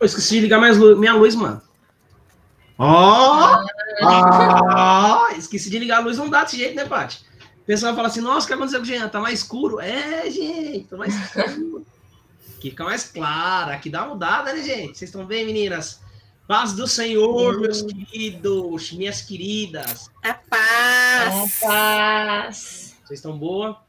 Eu esqueci de ligar mais luz, minha luz, mano. Ó! Oh! Ah! Esqueci de ligar a luz, não dá desse jeito, né, Paty? O pessoal fala assim, nossa, o que aconteceu com o Jean? Tá mais escuro? É, gente, tá mais escuro. Aqui fica mais claro, aqui dá mudada, né, gente? Vocês estão bem, meninas? Paz do Senhor, meus queridos, minhas queridas. A paz. A paz. Vocês estão boa?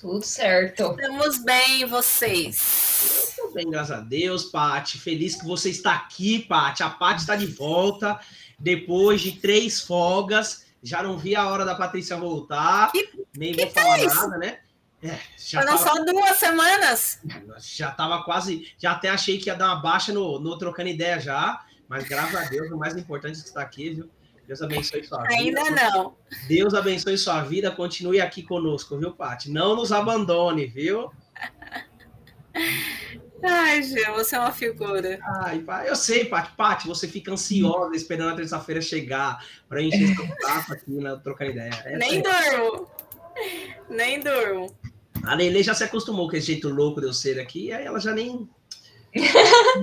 Tudo certo. Estamos bem, vocês? Tudo bem, graças a Deus, Pati. Feliz que você está aqui, Pati. A Pati está de volta depois de três folgas. Já não vi a hora da Patrícia voltar. Que, Nem que vou falar é nada, né? É, já Foram tava... só duas semanas. Já estava quase. Já até achei que ia dar uma baixa no, no trocando ideia já. Mas graças a Deus, o mais importante é que está aqui, viu? Deus abençoe sua vida. Ainda não. Deus abençoe sua vida. Continue aqui conosco, viu, Paty? Não nos abandone, viu? Ai, Gê, você é uma figura. Ai, eu sei, Paty. Paty, você fica ansiosa esperando a terça-feira chegar para encher seu taco aqui, né, trocar ideia. É Nem durmo. Nem durmo. A Lele já se acostumou com esse jeito louco de eu ser aqui, aí ela já nem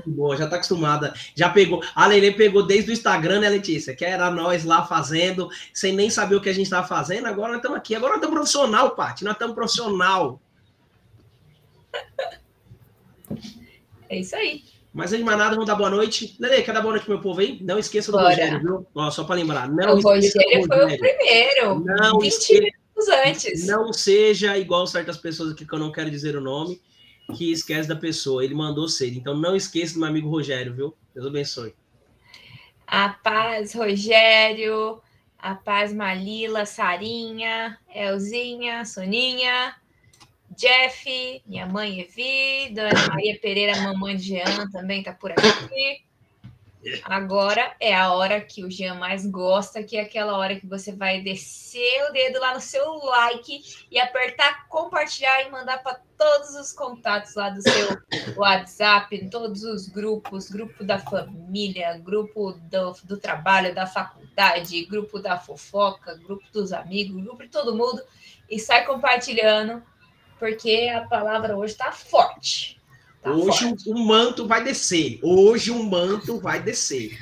Boa, já tá acostumada. Já pegou. A Lele pegou desde o Instagram, né, Letícia? Que era nós lá fazendo, sem nem saber o que a gente estava fazendo. Agora nós estamos aqui. Agora nós estamos profissional, Paty. Nós estamos profissional. É isso aí. Mas aí, mais nada, vamos dar boa noite. Lele, quer dar boa noite pro meu povo aí? Não esqueça do Bora. Rogério, viu? Ó, só para lembrar. Não o Rogério foi o primeiro. Não 20 esqueça, antes. Não seja igual certas pessoas aqui que eu não quero dizer o nome que esquece da pessoa. Ele mandou ser. Então não esqueça do meu amigo Rogério, viu? Deus abençoe. A paz, Rogério. A paz, Malila, Sarinha, Elzinha, Soninha, Jeff, minha mãe Evi, Dona Maria Pereira, mamãe de Jean, também tá por aqui. Agora é a hora que o Jean mais gosta, que é aquela hora que você vai descer o dedo lá no seu like e apertar compartilhar e mandar para todos os contatos lá do seu WhatsApp, em todos os grupos, grupo da família, grupo do, do trabalho, da faculdade, grupo da fofoca, grupo dos amigos, grupo de todo mundo e sai compartilhando, porque a palavra hoje está forte. Tá Hoje o, o, manto vai descer. Hoje o manto vai descer.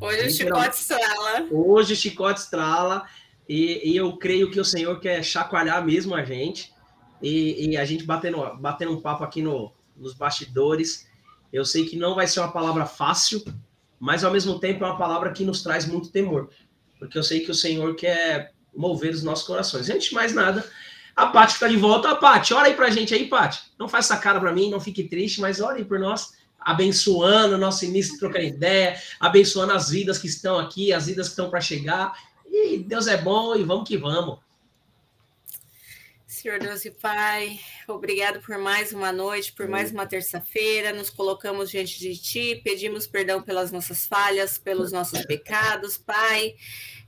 Hoje o chicote estrala. Hoje o chicote estrala. E, e, eu creio que o Senhor quer chacoalhar mesmo a gente. E, e a gente batendo, batendo um papo aqui no, nos bastidores. Eu sei que não vai ser uma palavra fácil, mas ao mesmo tempo é uma palavra que nos traz muito temor. Porque eu sei que o Senhor quer mover os nossos corações. Antes de mais nada, a Paty está de volta. A Paty, ora aí pra gente aí, Paty. Não faz essa cara para mim, não fique triste, mas ore aí por nós, abençoando o nosso início de trocar ideia, abençoando as vidas que estão aqui, as vidas que estão para chegar. E Deus é bom e vamos que vamos. Senhor Deus e Pai, obrigado por mais uma noite, por mais uma terça-feira. Nos colocamos diante de Ti, pedimos perdão pelas nossas falhas, pelos nossos pecados, Pai.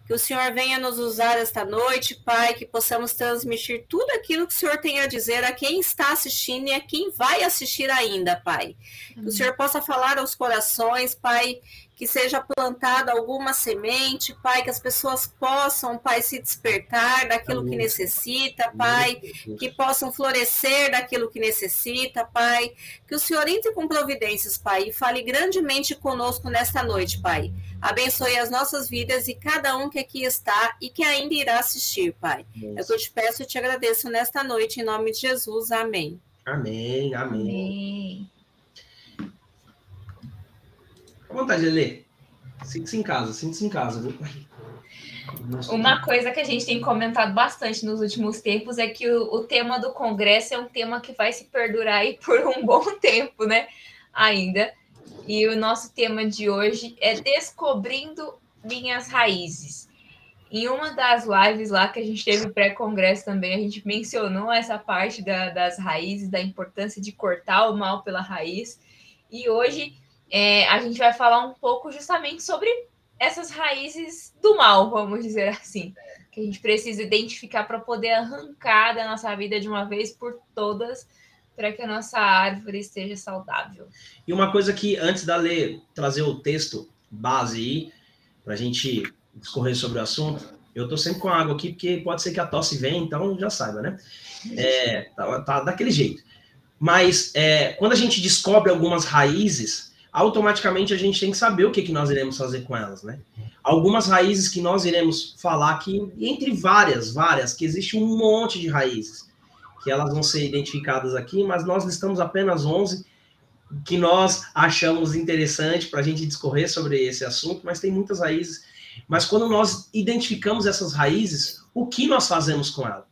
Que o Senhor venha nos usar esta noite, Pai, que possamos transmitir tudo aquilo que o Senhor tem a dizer a quem está assistindo e a quem vai assistir ainda, Pai. Que o Senhor possa falar aos corações, Pai, que seja plantada alguma semente, Pai, que as pessoas possam, Pai, se despertar daquilo que necessita, Pai, que possam florescer daquilo que necessita, Pai, que o Senhor entre com providências, Pai, e fale grandemente conosco nesta noite, Pai. Abençoe as nossas vidas e cada um que aqui está e que ainda irá assistir, Pai. É o que eu te peço e te agradeço nesta noite, em nome de Jesus. Amém. Amém, amém. amém. à vontade, Lelê. Sinta-se em casa, sinta-se em casa, viu? Uma coisa que a gente tem comentado bastante nos últimos tempos é que o, o, tema do Congresso é um tema que vai se perdurar aí por um bom tempo, né? Ainda. E o nosso tema de hoje é Descobrindo Minhas Raízes. Em uma das lives lá que a gente teve pré-congresso também, a gente mencionou essa parte da, das raízes, da importância de cortar o mal pela raiz. E hoje é, a gente vai falar um pouco justamente sobre essas raízes do mal, vamos dizer assim, que a gente precisa identificar para poder arrancar da nossa vida de uma vez por todas, para que a nossa árvore esteja saudável. E uma coisa que, antes da ler, trazer o texto base aí, para a gente discorrer sobre o assunto, eu estou sempre com água aqui, porque pode ser que a tosse venha, então já saiba, né? É, tá, tá daquele jeito. Mas é, quando a gente descobre algumas raízes, automaticamente a gente tem que saber o que, que nós iremos fazer com elas, né? Algumas raízes que nós iremos falar aqui, entre várias, várias, que existe um monte de raízes, que elas vão ser identificadas aqui, mas nós listamos apenas 11 que nós achamos interessante para a gente discorrer sobre esse assunto, mas tem muitas raízes. Mas quando nós identificamos essas raízes, o que nós fazemos com elas?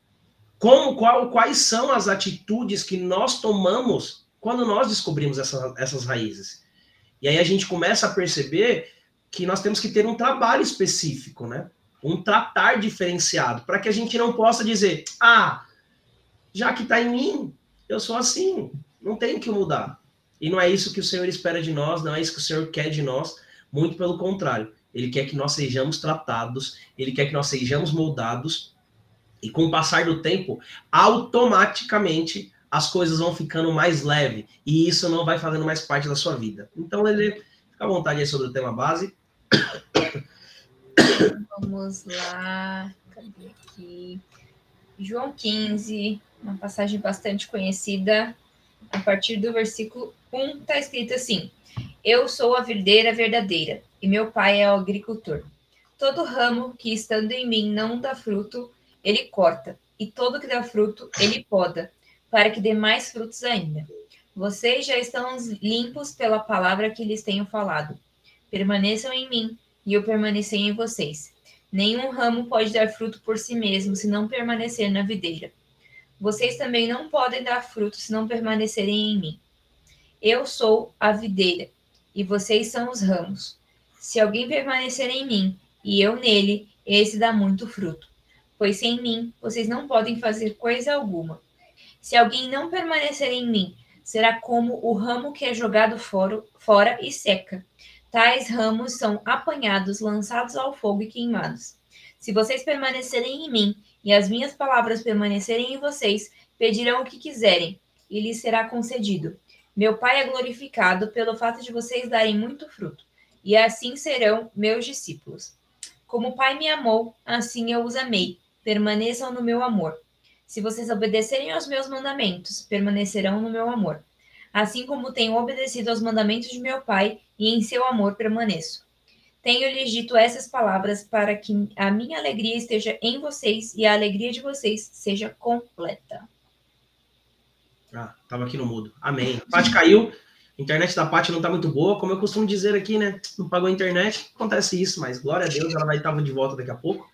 Como, qual, quais são as atitudes que nós tomamos quando nós descobrimos essa, essas raízes? E aí a gente começa a perceber que nós temos que ter um trabalho específico, né? Um tratar diferenciado, para que a gente não possa dizer, ah, já que está em mim, eu sou assim, não tenho que mudar. E não é isso que o Senhor espera de nós, não é isso que o Senhor quer de nós, muito pelo contrário. Ele quer que nós sejamos tratados, ele quer que nós sejamos moldados e com o passar do tempo, automaticamente as coisas vão ficando mais leve e isso não vai fazendo mais parte da sua vida. Então, ele fica à vontade aí sobre o tema base. Vamos lá, cadê aqui? João 15, uma passagem bastante conhecida. A partir do versículo 1 está escrito assim: Eu sou a videira verdadeira e meu pai é o agricultor. Todo ramo que estando em mim não dá fruto, ele corta, e todo que dá fruto, ele poda, para que dê mais frutos ainda. Vocês já estão limpos pela palavra que lhes tenho falado. Permaneçam em mim, e eu permanecer em vocês. Nenhum ramo pode dar fruto por si mesmo se não permanecer na videira. Vocês também não podem dar fruto se não permanecerem em mim. Eu sou a videira, e vocês são os ramos. Se alguém permanecer em mim e eu nele, esse dá muito fruto pois sem mim vocês não podem fazer coisa alguma. Se alguém não permanecer em mim, será como o ramo que é jogado fora, fora e seca. Tais ramos são apanhados, lançados ao fogo e queimados. Se vocês permanecerem em mim e as minhas palavras permanecerem em vocês, pedirão o que quiserem e lhes será concedido. Meu Pai é glorificado pelo fato de vocês darem muito fruto, e assim serão meus discípulos. Como o Pai me amou, assim eu os amei permaneçam no meu amor. Se vocês obedecerem aos meus mandamentos, permanecerão no meu amor. Assim como tenho obedecido aos mandamentos de meu Pai, e em seu amor permaneço. Tenho-lhes dito essas palavras para que a minha alegria esteja em vocês e a alegria de vocês seja completa. Ah, tava aqui no mudo. Amém. Paty caiu. A internet da Paty não tá muito boa, como eu costumo dizer aqui, né? Não pagou a internet, acontece isso, mas glória a Deus, ela vai estar de volta daqui a pouco.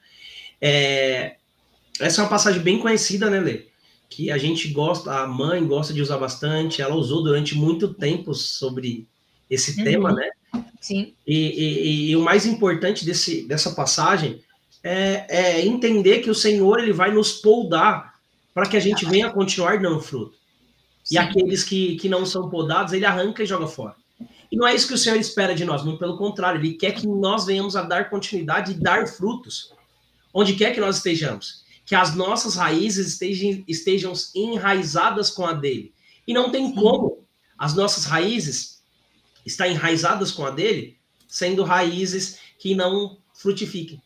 É, essa é uma passagem bem conhecida, né, Lê? Que a gente gosta, a mãe gosta de usar bastante, ela usou durante muito tempo sobre esse uhum. tema, né? Sim. E, e, e, o mais importante desse, dessa passagem é, é, entender que o Senhor ele vai nos poldar para que a gente venha continuar dando fruto. Sim. E aqueles que, que não são podados, ele arranca e joga fora. E não é isso que o Senhor espera de nós, muito pelo contrário, ele quer que nós venhamos a dar continuidade e dar frutos onde quer que nós estejamos. Que as nossas raízes estejam, estejam enraizadas com a dele. E não tem como as nossas raízes estar enraizadas com a dele, sendo raízes que não frutifiquem.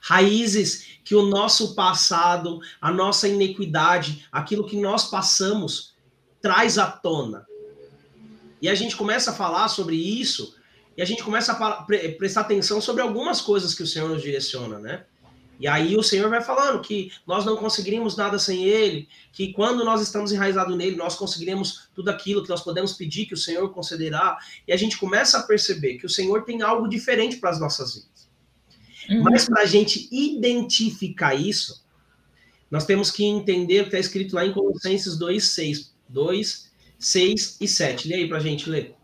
Raízes que o nosso passado, a nossa iniquidade, aquilo que nós passamos, traz à tona. E a gente começa a falar sobre isso, e a gente começa a prestar atenção sobre algumas coisas que o Senhor nos direciona, né? E aí o Senhor vai falando que nós não conseguiríamos nada sem Ele, que quando nós estamos enraizados nele, nós conseguiremos tudo aquilo que nós podemos pedir que o Senhor concederá. E a gente começa a perceber que o Senhor tem algo diferente para as nossas vidas. Uhum. Mas para a gente identificar isso, nós temos que entender o que está escrito lá em Colossenses 2, 6. 2, 6 e 7. Lê aí para a gente ler.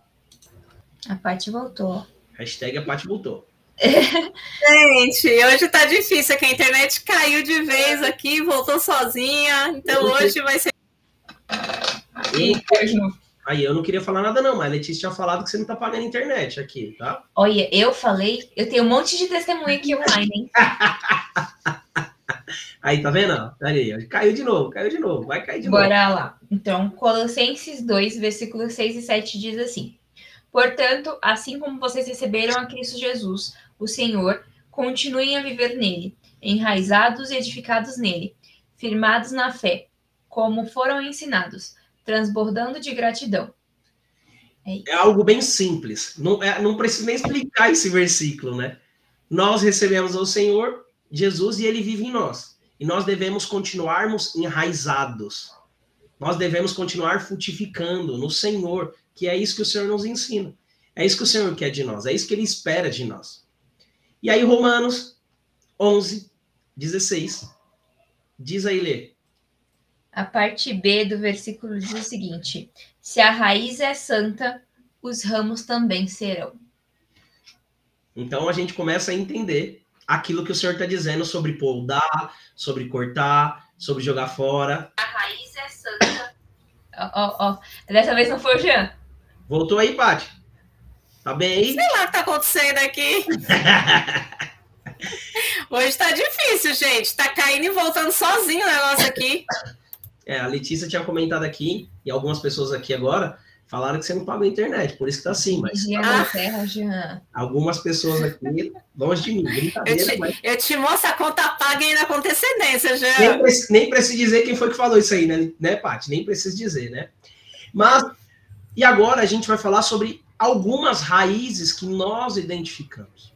A parte voltou. Hashtag a parte voltou. Gente, hoje tá difícil, que a internet caiu de vez aqui, voltou sozinha, então hoje vai ser. Aí, eu não queria falar nada, não, mas a Letícia tinha falado que você não tá pagando internet aqui, tá? Olha, eu falei, eu tenho um monte de testemunha aqui online, hein? aí, tá vendo? Aí, caiu de novo, caiu de novo, vai cair de Bora novo. Bora lá. Então, Colossenses 2, versículos 6 e 7 diz assim: Portanto, assim como vocês receberam a Cristo Jesus, o Senhor, continuem a viver nele, enraizados e edificados nele, firmados na fé, como foram ensinados, transbordando de gratidão. É, é algo bem simples. Não, é, não preciso nem explicar esse versículo, né? Nós recebemos o Senhor Jesus e ele vive em nós. E nós devemos continuarmos enraizados. Nós devemos continuar frutificando no Senhor, que é isso que o Senhor nos ensina. É isso que o Senhor quer de nós, é isso que ele espera de nós. E aí, Romanos 11, 16, diz aí, Lê. A parte B do versículo diz o seguinte: Se a raiz é santa, os ramos também serão. Então a gente começa a entender aquilo que o Senhor está dizendo sobre podar, sobre cortar, sobre jogar fora. A raiz é santa. Ó, ó, ó. Dessa vez não foi o Jean. Voltou aí, Paty? Tá bem? Sei lá o que tá acontecendo aqui. Hoje tá difícil, gente. Tá caindo e voltando sozinho o negócio aqui. É, a Letícia tinha comentado aqui, e algumas pessoas aqui agora, Falaram que você não pagou a internet, por isso que tá assim, mas. Ah, terra, Jean. Algumas pessoas aqui, longe de mim, brincadeira. Eu te, mas... eu te mostro a conta paga ainda com antecedência, Jean. Nem, preciso, nem preciso dizer quem foi que falou isso aí, né, né, Paty? Nem preciso dizer, né? Mas, e agora a gente vai falar sobre algumas raízes que nós identificamos.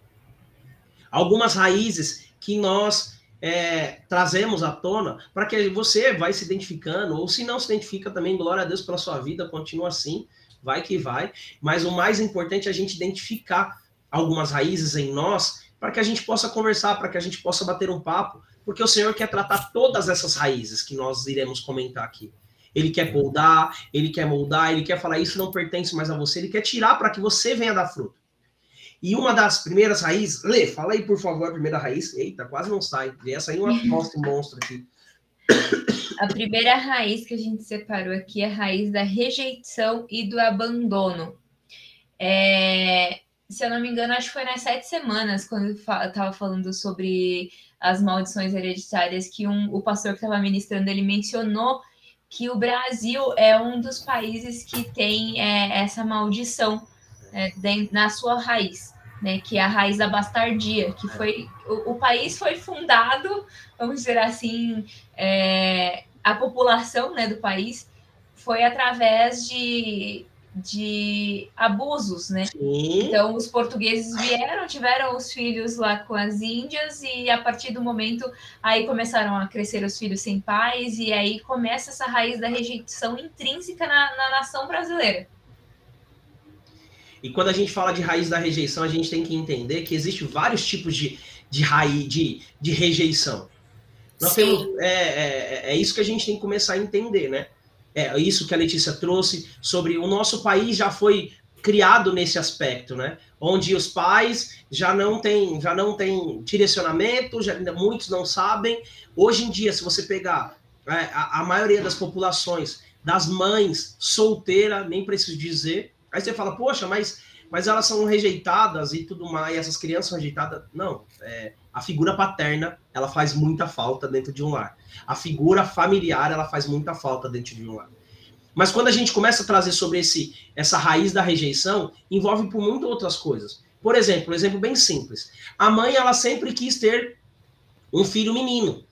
Algumas raízes que nós é, trazemos à tona para que você vai se identificando, ou se não se identifica também, glória a Deus pela sua vida, continua assim, vai que vai. Mas o mais importante é a gente identificar algumas raízes em nós para que a gente possa conversar, para que a gente possa bater um papo, porque o Senhor quer tratar todas essas raízes que nós iremos comentar aqui. Ele quer moldar, ele quer moldar, ele quer falar isso não pertence mais a você, ele quer tirar para que você venha dar fruto. E uma das primeiras raízes, Lê, fala aí, por favor, a primeira raiz. Eita, quase não sai. Ia sair uma um monstro aqui. A primeira raiz que a gente separou aqui é a raiz da rejeição e do abandono. É, se eu não me engano, acho que foi nas sete semanas, quando eu estava falando sobre as maldições hereditárias, que um, o pastor que estava ministrando, ele mencionou que o Brasil é um dos países que tem é, essa maldição é, na sua raiz né, que é a raiz da bastardia, que foi o, o país foi fundado, vamos dizer assim, é, a população né, do país foi através de, de abusos, né? Sim. Então os portugueses vieram, tiveram os filhos lá com as índias e a partir do momento aí começaram a crescer os filhos sem pais e aí começa essa raiz da rejeição intrínseca na, na nação brasileira. E quando a gente fala de raiz da rejeição, a gente tem que entender que existe vários tipos de, de raiz, de, de rejeição. Nós temos, é, é, é, isso que a gente tem que começar a entender, né? É isso que a Letícia trouxe sobre o nosso país já foi criado nesse aspecto, né? Onde os pais já não têm, já não têm direcionamento, já, muitos não sabem. Hoje em dia, se você pegar é, a, a maioria das populações, das mães solteiras, nem preciso dizer, Aí você fala, poxa, mas, mas elas são rejeitadas e tudo mais, essas crianças são rejeitadas. Não, é, a figura paterna, ela faz muita falta dentro de um lar. A figura familiar, ela faz muita falta dentro de um lar. Mas quando a gente começa a trazer sobre esse, essa raiz da rejeição, envolve por muitas outras coisas. Por exemplo, um exemplo bem simples. A mãe, ela sempre quis ter um filho menino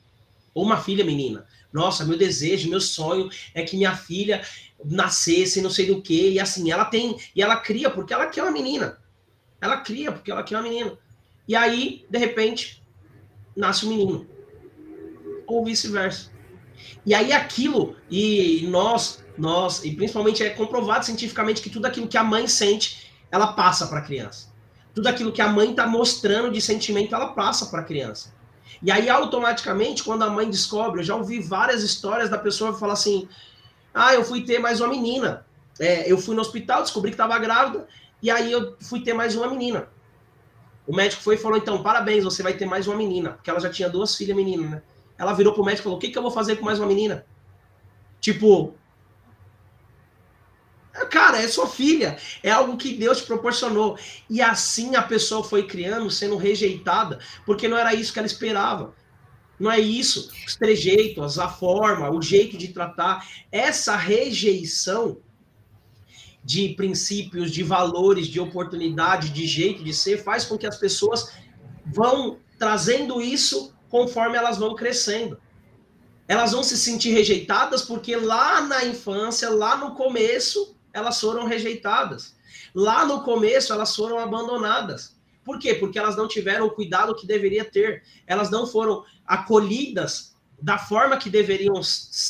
ou uma filha menina. Nossa, meu desejo, meu sonho é que minha filha nascesse, não sei do que, e assim, ela tem, e ela cria porque ela quer uma menina. Ela cria porque ela quer uma menina. E aí, de repente, nasce um menino. Ou vice-versa. E aí aquilo, e nós, nós, e principalmente é comprovado cientificamente que tudo aquilo que a mãe sente, ela passa para a criança. Tudo aquilo que a mãe está mostrando de sentimento, ela passa para a criança. E aí, automaticamente, quando a mãe descobre, eu já ouvi várias histórias da pessoa falar assim: ah, eu fui ter mais uma menina. É, eu fui no hospital, descobri que estava grávida, e aí eu fui ter mais uma menina. O médico foi e falou: então, parabéns, você vai ter mais uma menina, porque ela já tinha duas filhas meninas, né? Ela virou pro médico e falou: o que, que eu vou fazer com mais uma menina? Tipo, Cara, é sua filha, é algo que Deus te proporcionou. E assim a pessoa foi criando, sendo rejeitada, porque não era isso que ela esperava. Não é isso. Os trejeitos, a forma, o jeito de tratar. Essa rejeição de princípios, de valores, de oportunidade, de jeito de ser, faz com que as pessoas vão trazendo isso conforme elas vão crescendo. Elas vão se sentir rejeitadas porque lá na infância, lá no começo, elas foram rejeitadas. Lá no começo, elas foram abandonadas. Por quê? Porque elas não tiveram o cuidado que deveria ter. Elas não foram acolhidas da forma que deveriam,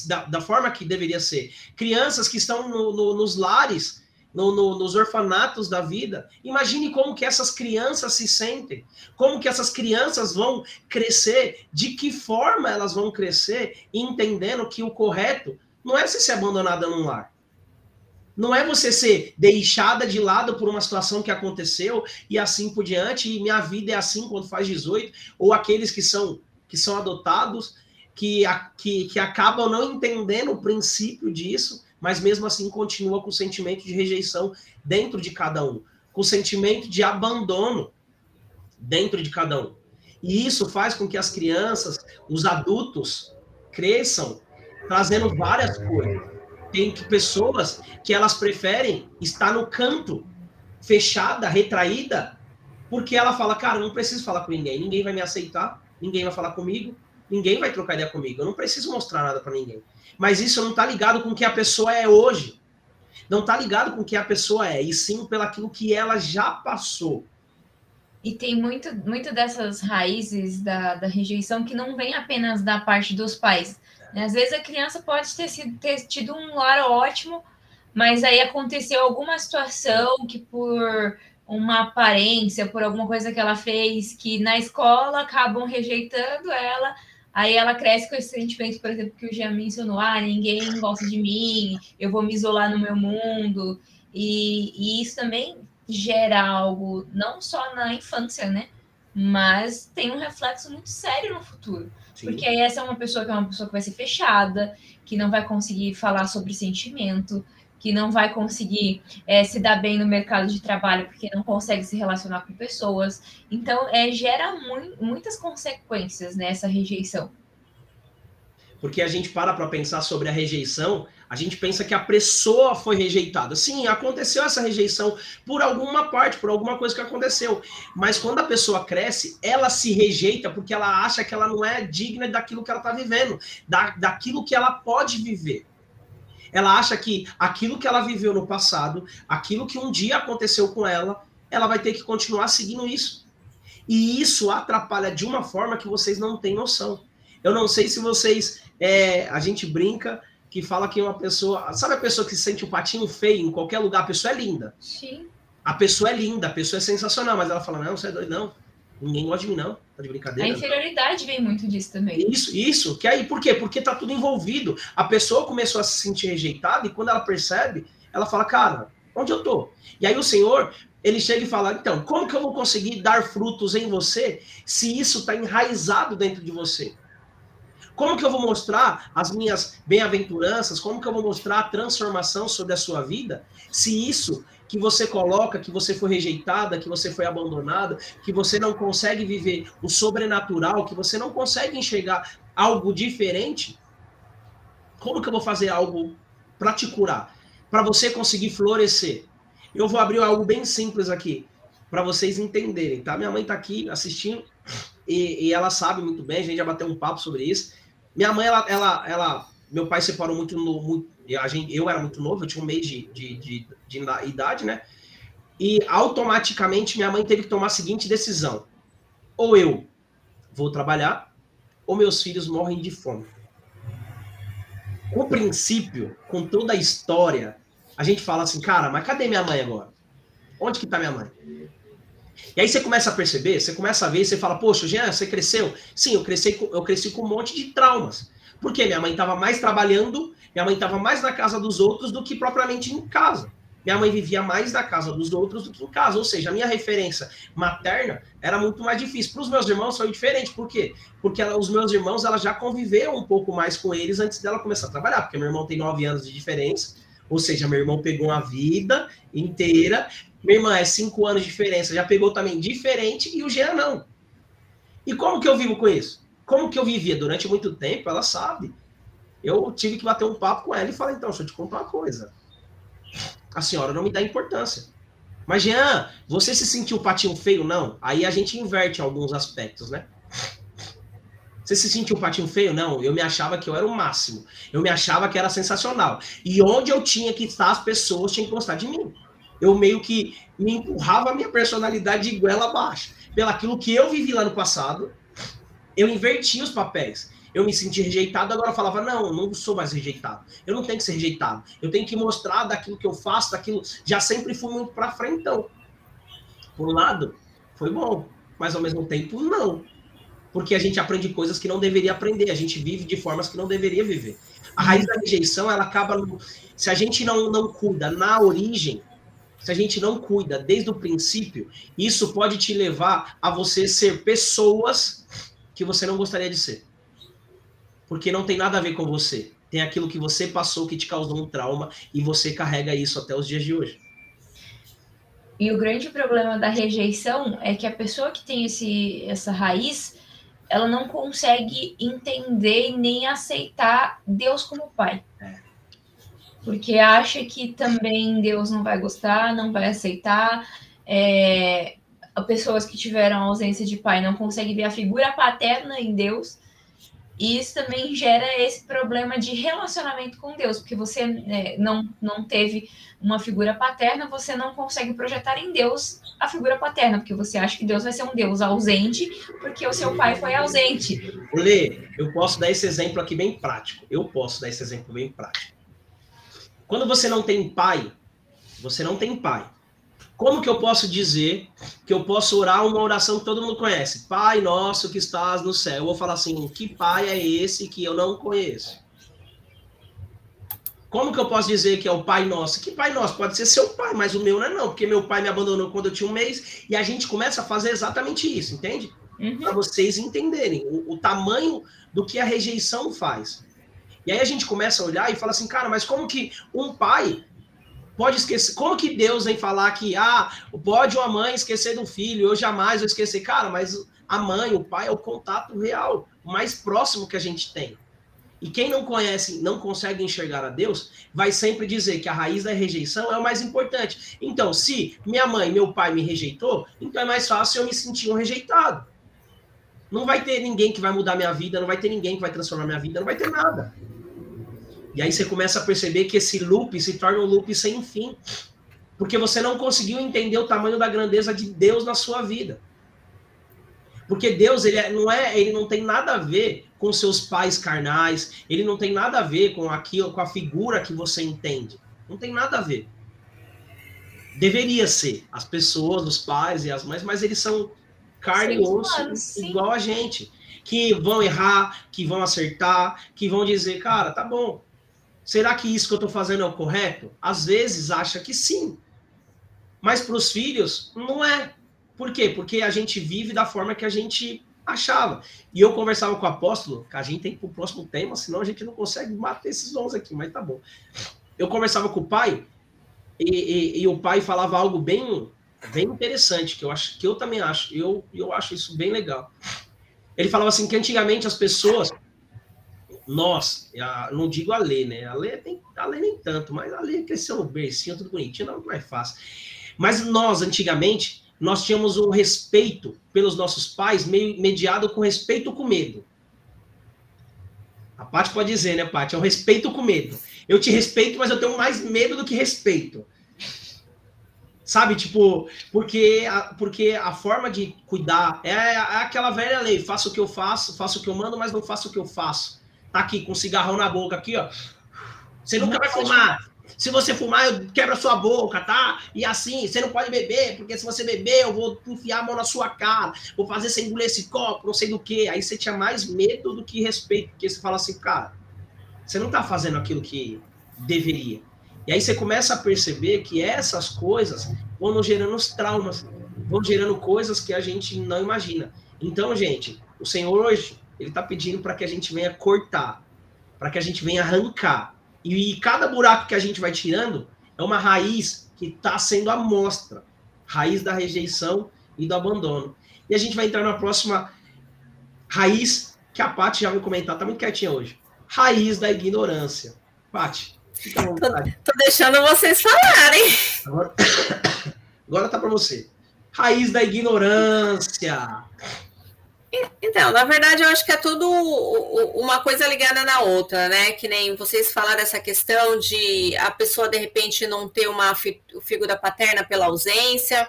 da, da forma que deveria ser. Crianças que estão no, no, nos lares, no, nos orfanatos da vida. Imagine como que essas crianças se sentem, como que essas crianças vão crescer, de que forma elas vão crescer, entendendo que o correto não é você ser abandonada num lar. Não é você ser deixada de lado por uma situação que aconteceu e assim por diante, e minha vida é assim quando faz 18, ou aqueles que são que são adotados, que, que, que acabam não entendendo o princípio disso, mas mesmo assim continua com o sentimento de rejeição dentro de cada um, com o sentimento de abandono dentro de cada um. E isso faz com que as crianças, os adultos, cresçam trazendo várias coisas tem pessoas que elas preferem estar no canto, fechada, retraída, porque ela fala, cara, eu não preciso falar com ninguém, ninguém vai me aceitar, ninguém vai falar comigo, ninguém vai trocar ideia comigo, eu não preciso mostrar nada para ninguém. Mas isso não está ligado com o que a pessoa é hoje. Não está ligado com o que a pessoa é, e sim pelaquilo que ela já passou. E tem muito, muito dessas raízes da, da rejeição que não vem apenas da parte dos pais, né? Às vezes a criança pode ter, sido, ter tido um lar ótimo, mas aí aconteceu alguma situação que por uma aparência, por alguma coisa que ela fez, que na escola acabam rejeitando ela, aí ela cresce com esse sentimento, por exemplo, que o Jean mencionou, ah, ninguém gosta de mim, eu vou me isolar no meu mundo, e, e isso também gera algo, não só na infância, né, mas tem um reflexo muito sério no futuro. Sim. Porque aí essa é uma pessoa que é uma pessoa que vai ser fechada, que não vai conseguir falar sobre sentimento, que não vai conseguir é, se dar bem no mercado de trabalho porque não consegue se relacionar com pessoas. Então, é, gera mu muitas consequências nessa né, rejeição. Porque a gente para para pensar sobre a rejeição, a gente pensa que a pessoa foi rejeitada. Sim, aconteceu essa rejeição por alguma parte, por alguma coisa que aconteceu. Mas quando a pessoa cresce, ela se rejeita porque ela acha que ela não é digna daquilo que ela está vivendo, da, daquilo que ela pode viver. Ela acha que aquilo que ela viveu no passado, aquilo que um dia aconteceu com ela, ela vai ter que continuar seguindo isso. E isso atrapalha de uma forma que vocês não têm noção. Eu não sei se vocês. É, a gente brinca que fala que uma pessoa. Sabe a pessoa que se sente o um patinho feio em qualquer lugar? A pessoa é linda. Sim. A pessoa é linda, a pessoa é sensacional, mas ela fala: não, você é doido, não. Ninguém gosta de mim, não. Tá de brincadeira. A inferioridade vem muito disso também. Isso, isso. Que aí, por quê? Porque tá tudo envolvido. A pessoa começou a se sentir rejeitada e quando ela percebe, ela fala: cara, onde eu tô? E aí o Senhor, ele chega e fala: então, como que eu vou conseguir dar frutos em você se isso está enraizado dentro de você? Como que eu vou mostrar as minhas bem-aventuranças? Como que eu vou mostrar a transformação sobre a sua vida? Se isso que você coloca, que você foi rejeitada, que você foi abandonada, que você não consegue viver o sobrenatural, que você não consegue enxergar algo diferente, como que eu vou fazer algo para te curar? Para você conseguir florescer? Eu vou abrir algo bem simples aqui, para vocês entenderem, tá? Minha mãe está aqui assistindo e, e, ela sabe muito bem, a gente já bateu um papo sobre isso. Minha mãe, ela, ela, ela meu pai separou muito, no, muito a gente, eu era muito novo, eu tinha um mês de, de, de, de idade, né? E automaticamente minha mãe teve que tomar a seguinte decisão: ou eu vou trabalhar, ou meus filhos morrem de fome. Com o princípio, com toda a história, a gente fala assim, cara, mas cadê minha mãe agora? Onde que tá minha mãe? E aí você começa a perceber, você começa a ver, você fala, poxa, Jean, você cresceu? Sim, eu cresci, eu cresci com um monte de traumas. Porque minha mãe estava mais trabalhando, minha mãe estava mais na casa dos outros do que propriamente em casa. Minha mãe vivia mais na casa dos outros do que em casa. Ou seja, a minha referência materna era muito mais difícil. Para os meus irmãos foi diferente. Por quê? Porque ela, os meus irmãos ela já conviveram um pouco mais com eles antes dela começar a trabalhar. Porque meu irmão tem nove anos de diferença. Ou seja, meu irmão pegou uma vida inteira minha irmã é cinco anos de diferença, já pegou também diferente e o Jean não. E como que eu vivo com isso? Como que eu vivia durante muito tempo, ela sabe. Eu tive que bater um papo com ela e falar, então, deixa eu te contar uma coisa. A senhora não me dá importância. Mas, Jean, você se sentiu patinho feio? Não. Aí a gente inverte alguns aspectos, né? Você se sentiu patinho feio? Não, eu me achava que eu era o máximo. Eu me achava que era sensacional. E onde eu tinha que estar, as pessoas tinham que gostar de mim. Eu meio que me empurrava a minha personalidade de goela abaixo. Pelaquilo que eu vivi lá no passado, eu invertia os papéis. Eu me senti rejeitado, agora eu falava, não, não sou mais rejeitado. Eu não tenho que ser rejeitado. Eu tenho que mostrar daquilo que eu faço, daquilo. Já sempre fui muito para frente, então. Por um lado, foi bom, mas ao mesmo tempo, não. Porque a gente aprende coisas que não deveria aprender, a gente vive de formas que não deveria viver. A raiz da rejeição, ela acaba. No... Se a gente não, não cuida na origem, se a gente não cuida desde o princípio, isso pode te levar a você ser pessoas que você não gostaria de ser. Porque não tem nada a ver com você. Tem aquilo que você passou que te causou um trauma e você carrega isso até os dias de hoje. E o grande problema da rejeição é que a pessoa que tem esse, essa raiz, ela não consegue entender nem aceitar Deus como pai. É. Porque acha que também Deus não vai gostar, não vai aceitar. É, pessoas que tiveram ausência de pai não conseguem ver a figura paterna em Deus. E isso também gera esse problema de relacionamento com Deus, porque você é, não, não teve uma figura paterna, você não consegue projetar em Deus a figura paterna, porque você acha que Deus vai ser um Deus ausente, porque o seu pai foi ausente. Lê, eu posso dar esse exemplo aqui bem prático. Eu posso dar esse exemplo bem prático. Quando você não tem pai, você não tem pai. Como que eu posso dizer que eu posso orar uma oração que todo mundo conhece? Pai nosso que estás no céu. Eu vou falar assim: que pai é esse que eu não conheço? Como que eu posso dizer que é o pai nosso? Que pai nosso? Pode ser seu pai, mas o meu não é não, porque meu pai me abandonou quando eu tinha um mês e a gente começa a fazer exatamente isso, entende? Uhum. Para vocês entenderem o, o tamanho do que a rejeição faz. E aí a gente começa a olhar e fala assim, cara, mas como que um pai pode esquecer. Como que Deus vem falar que ah, pode uma mãe esquecer do filho, eu jamais vou esquecer. Cara, mas a mãe, o pai é o contato real, o mais próximo que a gente tem. E quem não conhece, não consegue enxergar a Deus, vai sempre dizer que a raiz da rejeição é o mais importante. Então, se minha mãe meu pai me rejeitou, então é mais fácil eu me sentir um rejeitado. Não vai ter ninguém que vai mudar minha vida, não vai ter ninguém que vai transformar minha vida, não vai ter nada. E aí você começa a perceber que esse loop se torna um loop sem fim. Porque você não conseguiu entender o tamanho da grandeza de Deus na sua vida. Porque Deus, ele é, não é, ele não tem nada a ver com seus pais carnais, ele não tem nada a ver com aquilo, com a figura que você entende. Não tem nada a ver. Deveria ser as pessoas, os pais e as mães, mas eles são carne e osso igual a gente, que vão errar, que vão acertar, que vão dizer, cara, tá bom, Será que isso que eu estou fazendo é o correto? Às vezes acha que sim. Mas para os filhos, não é. Por quê? Porque a gente vive da forma que a gente achava. E eu conversava com o apóstolo, que a gente tem para o próximo tema, senão a gente não consegue bater esses dons aqui, mas tá bom. Eu conversava com o pai, e, e, e, o pai falava algo bem, bem interessante, que eu acho que eu também acho, eu, eu acho isso bem legal. Ele falava assim que antigamente as pessoas nós, não digo a Lê, né? A Lê, tem, a nem tanto, mas a Lê cresceu no bercinho, tudo bonitinho, não é mais fácil. Mas nós, antigamente, nós tínhamos um respeito pelos nossos pais meio mediado com respeito com medo. A Paty pode dizer, né, Paty? É um respeito com medo. Eu te respeito, mas eu tenho mais medo do que respeito. Sabe, tipo, porque a, porque a forma de cuidar é, é aquela velha lei: faço o que eu faço, faço o que eu mando, mas não faço o que eu faço aqui com um cigarrão na boca, aqui, ó. Você nunca vai fumar. Se você fumar, eu quebro a sua boca, tá? E assim, você não pode beber, porque se você beber, eu vou enfiar a mão na sua cara, vou fazer você engolir esse copo, não sei do que. Aí você tinha mais medo do que respeito, porque você fala assim, cara, você não tá fazendo aquilo que deveria. E aí você começa a perceber que essas coisas vão gerando os traumas, vão gerando coisas que a gente não imagina. Então, gente, o Senhor hoje ele está pedindo para que a gente venha cortar, para que a gente venha arrancar. E, e, cada buraco que a gente vai tirando é uma raiz que está sendo a mostra raiz da rejeição e do abandono. E a gente vai entrar na próxima raiz, que a Paty já vai comentar, tá muito quietinha hoje. Raiz da ignorância. Paty, fica à vontade. Tô, tô deixando vocês falarem. Agora, agora tá para você. Raiz da ignorância. Então, na verdade, eu acho que é tudo uma coisa ligada na outra, né? Que nem vocês falaram dessa questão de a pessoa de repente não ter uma figura paterna pela ausência.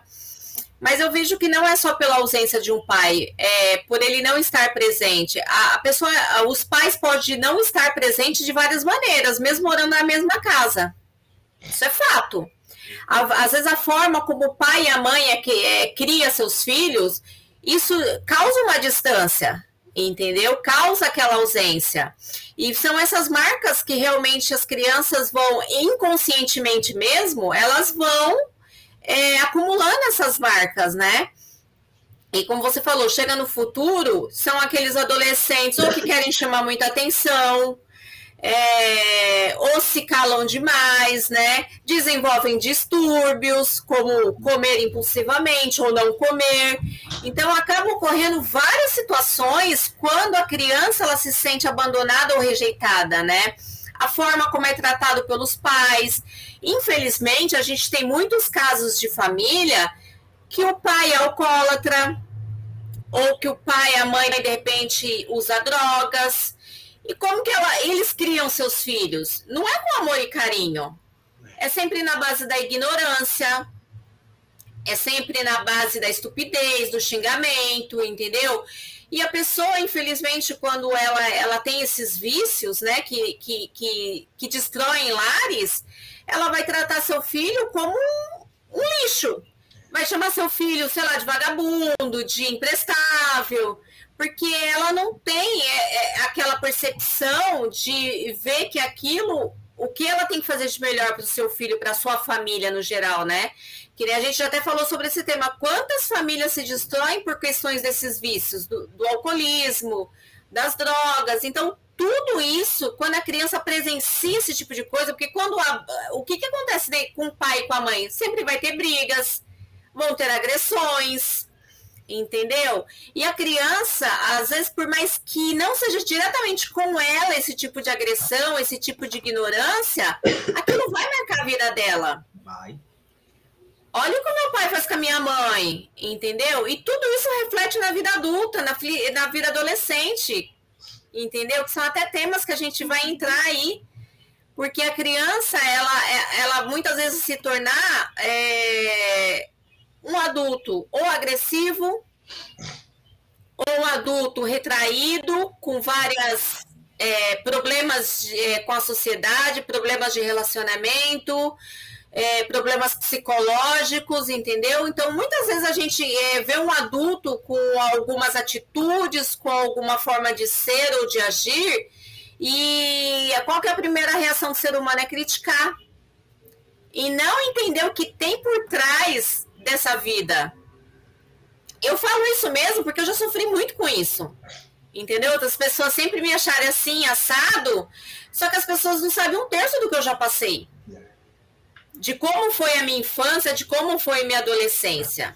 Mas eu vejo que não é só pela ausência de um pai, é por ele não estar presente. A, pessoa, os pais podem não estar presentes de várias maneiras, mesmo morando na mesma casa. Isso é fato. Às vezes a forma como o pai e a mãe é que é, cria seus filhos isso causa uma distância, entendeu? Causa aquela ausência. E são essas marcas que realmente as crianças vão, inconscientemente mesmo, elas vão é, acumulando essas marcas, né? E como você falou, chega no futuro, são aqueles adolescentes ou que querem chamar muita atenção, é, ou se calam demais, né? Desenvolvem distúrbios, como comer impulsivamente ou não comer. Então, acabam ocorrendo várias situações quando a criança ela se sente abandonada ou rejeitada, né? A forma como é tratado pelos pais. Infelizmente, a gente tem muitos casos de família que o pai é alcoólatra, ou que o pai e a mãe, de repente, usa drogas e como que ela, eles criam seus filhos? Não é com amor e carinho. É sempre na base da ignorância, é sempre na base da estupidez, do xingamento, entendeu? E a pessoa, infelizmente, quando ela, ela tem esses vícios, né, que, que, que, que destroem lares, ela vai tratar seu filho como um, um lixo. Vai chamar seu filho, sei lá, de vagabundo, de imprestável, porque ela não tem é, é, aquela percepção de ver que aquilo, o que ela tem que fazer de melhor para o seu filho, para a sua família no geral, né? Que a gente até falou sobre esse tema. Quantas famílias se destroem por questões desses vícios, do, do alcoolismo, das drogas? Então, tudo isso, quando a criança presencia esse tipo de coisa, porque quando a, o que, que acontece com o pai e com a mãe? Sempre vai ter brigas, vão ter agressões, entendeu? E a criança, às vezes, por mais que não seja diretamente com ela esse tipo de agressão, esse tipo de ignorância, aquilo vai marcar a vida dela. Vai. Olha o que meu pai faz com a minha mãe, entendeu? E tudo isso reflete na vida adulta, na, na vida adolescente, entendeu? Que são até temas que a gente vai entrar aí, porque a criança, ela, ela muitas vezes se tornar é, um adulto ou agressivo, ou um adulto retraído, com vários é, problemas é, com a sociedade, problemas de relacionamento, é, problemas psicológicos, entendeu? Então, muitas vezes a gente é, vê um adulto com algumas atitudes, com alguma forma de ser ou de agir, e qual que é a primeira reação do ser humano? É criticar. E não entender o que tem por trás dessa vida. Eu falo isso mesmo porque eu já sofri muito com isso. Entendeu? Outras pessoas sempre me acharem assim, assado, só que as pessoas não sabem um terço do que eu já passei. De como foi a minha infância, de como foi minha adolescência.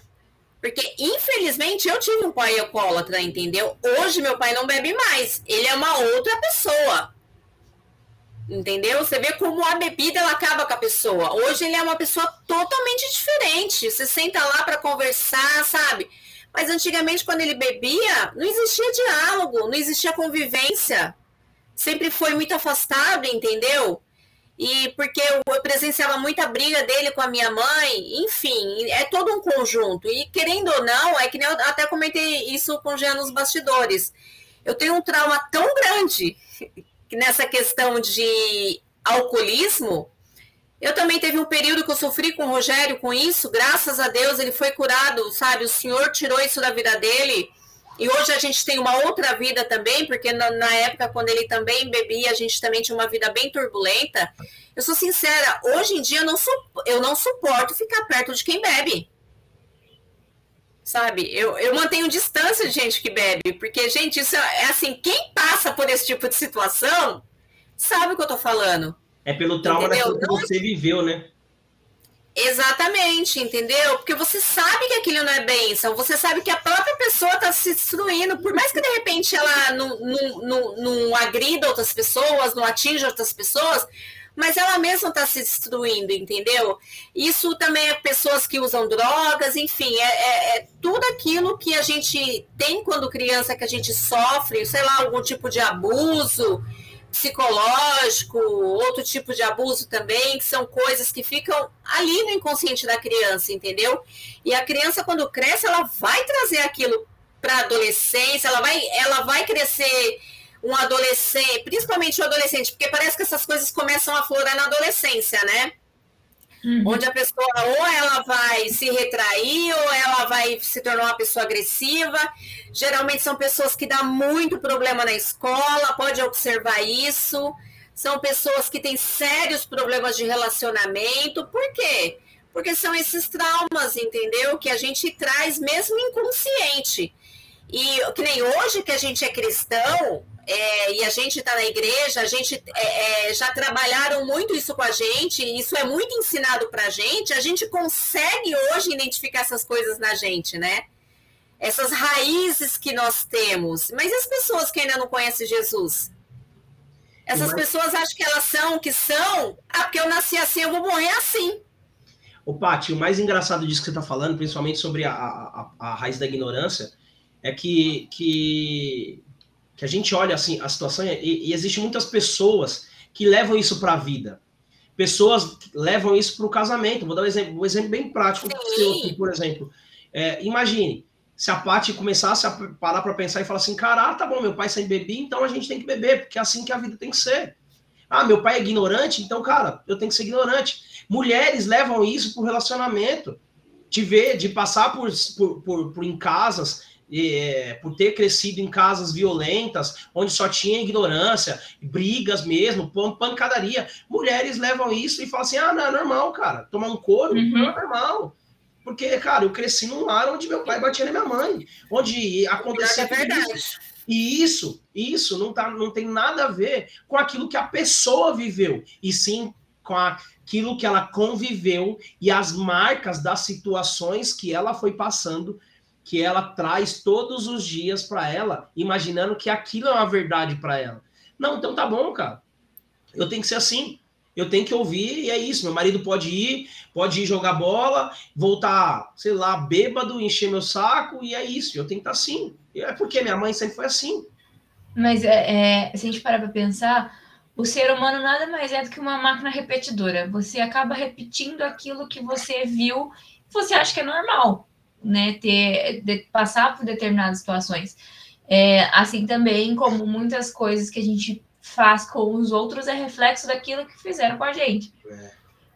Porque, infelizmente, eu tive um pai alcoólatra, entendeu? Hoje meu pai não bebe mais. Ele é uma outra pessoa. Entendeu? Você vê como a bebida ela acaba com a pessoa. Hoje ele é uma pessoa totalmente diferente. Você senta lá para conversar, sabe? Mas antigamente, quando ele bebia, não existia diálogo, não existia convivência. Sempre foi muito afastado, entendeu? E porque eu presenciava muita briga dele com a minha mãe, enfim, é todo um conjunto. E querendo ou não, é que nem eu até comentei isso com o Jean nos bastidores. Eu tenho um trauma tão grande nessa questão de alcoolismo, eu também teve um período que eu sofri com o Rogério com isso, graças a Deus ele foi curado, sabe? O Senhor tirou isso da vida dele. E hoje a gente tem uma outra vida também, porque na, na, época, quando ele também bebia, a gente também tinha uma vida bem turbulenta. Eu sou sincera, hoje em dia eu não, eu não suporto ficar perto de quem bebe sabe? Eu, eu mantenho distância de gente que bebe, porque, gente, isso é, é assim, quem passa por esse tipo de situação sabe o que eu tô falando. É pelo trauma daquilo que você viveu, né? Exatamente, entendeu? Porque você sabe que aquilo não é bênção, você sabe que a própria pessoa está se destruindo, por mais que de repente ela não, não, não, não agrida outras pessoas, não atinja outras pessoas, mas ela mesma está se destruindo, entendeu? Isso também é pessoas que usam drogas, enfim, é, é, é, tudo aquilo que a gente tem quando criança, que a gente sofre, sei lá, algum tipo de abuso psicológico, outro tipo de abuso também, que são coisas que ficam ali no inconsciente da criança, entendeu? E a criança, quando cresce, ela vai trazer aquilo para a adolescência, ela vai, ela vai crescer um adolescente, principalmente o adolescente, porque parece que essas coisas começam a florar na adolescência, né? Uhum. Onde a pessoa ou ela vai se retrair ou ela vai se tornar uma pessoa agressiva. Geralmente são pessoas que dão muito problema na escola, pode observar isso. São pessoas que têm sérios problemas de relacionamento. Por quê? Porque são esses traumas, entendeu? Que a gente traz mesmo inconsciente. E que nem hoje que a gente é cristão, é, e a gente está na igreja, a gente é, é, já trabalharam muito isso com a gente, isso é muito ensinado para a gente, a gente consegue hoje identificar essas coisas na gente, né? Essas raízes que nós temos. Mas e as pessoas que ainda não conhecem Jesus? Essas Mas... pessoas acham que elas são o que são, ah, porque eu nasci assim, eu vou morrer assim. O Paty, o mais engraçado disso que você está falando, principalmente sobre a, a, a, raiz da ignorância, é que, que que a gente olha assim a situação e, e existe muitas pessoas que levam isso para a vida. Pessoas levam isso para o casamento. Vou dar um exemplo, um exemplo bem prático por exemplo. É, imagine se a Paty começasse a parar para pensar e falar assim, cara, tá bom, meu pai sempre bebia, então a gente tem que beber, porque é assim que a vida tem que ser. Ah, meu pai é ignorante, então, cara, eu tenho que ser ignorante. Mulheres levam isso para o relacionamento, de ver, de passar por, por, por, por em casas é, por ter crescido em casas violentas, onde só tinha ignorância, brigas mesmo, pancadaria. Mulheres levam isso e falam assim: ah, não, é normal, cara. Tomar um couro uhum. não é normal. Porque, cara, eu cresci num lar onde meu pai batia na minha mãe, onde acontecia. É verdade. Isso. E isso, isso não, tá, não tem nada a ver com aquilo que a pessoa viveu, e sim com aquilo que ela conviveu e as marcas das situações que ela foi passando que ela traz todos os dias para ela, imaginando que aquilo é uma verdade para ela. Não, então tá bom, cara. Eu tenho que ser assim. Eu tenho que ouvir e é isso. Meu marido pode ir, pode ir jogar bola, voltar, sei lá, bêbado, encher meu saco e é isso. Eu tenho que estar tá assim. É porque minha mãe sempre foi assim. Mas é, é, se a gente parar para pensar, o ser humano nada mais é do que uma máquina repetidora. Você acaba repetindo aquilo que você viu, você acha que é normal né, ter, de, passar por determinadas situações. É, assim também como muitas coisas que a gente faz com os outros é reflexo daquilo que fizeram com a gente. É.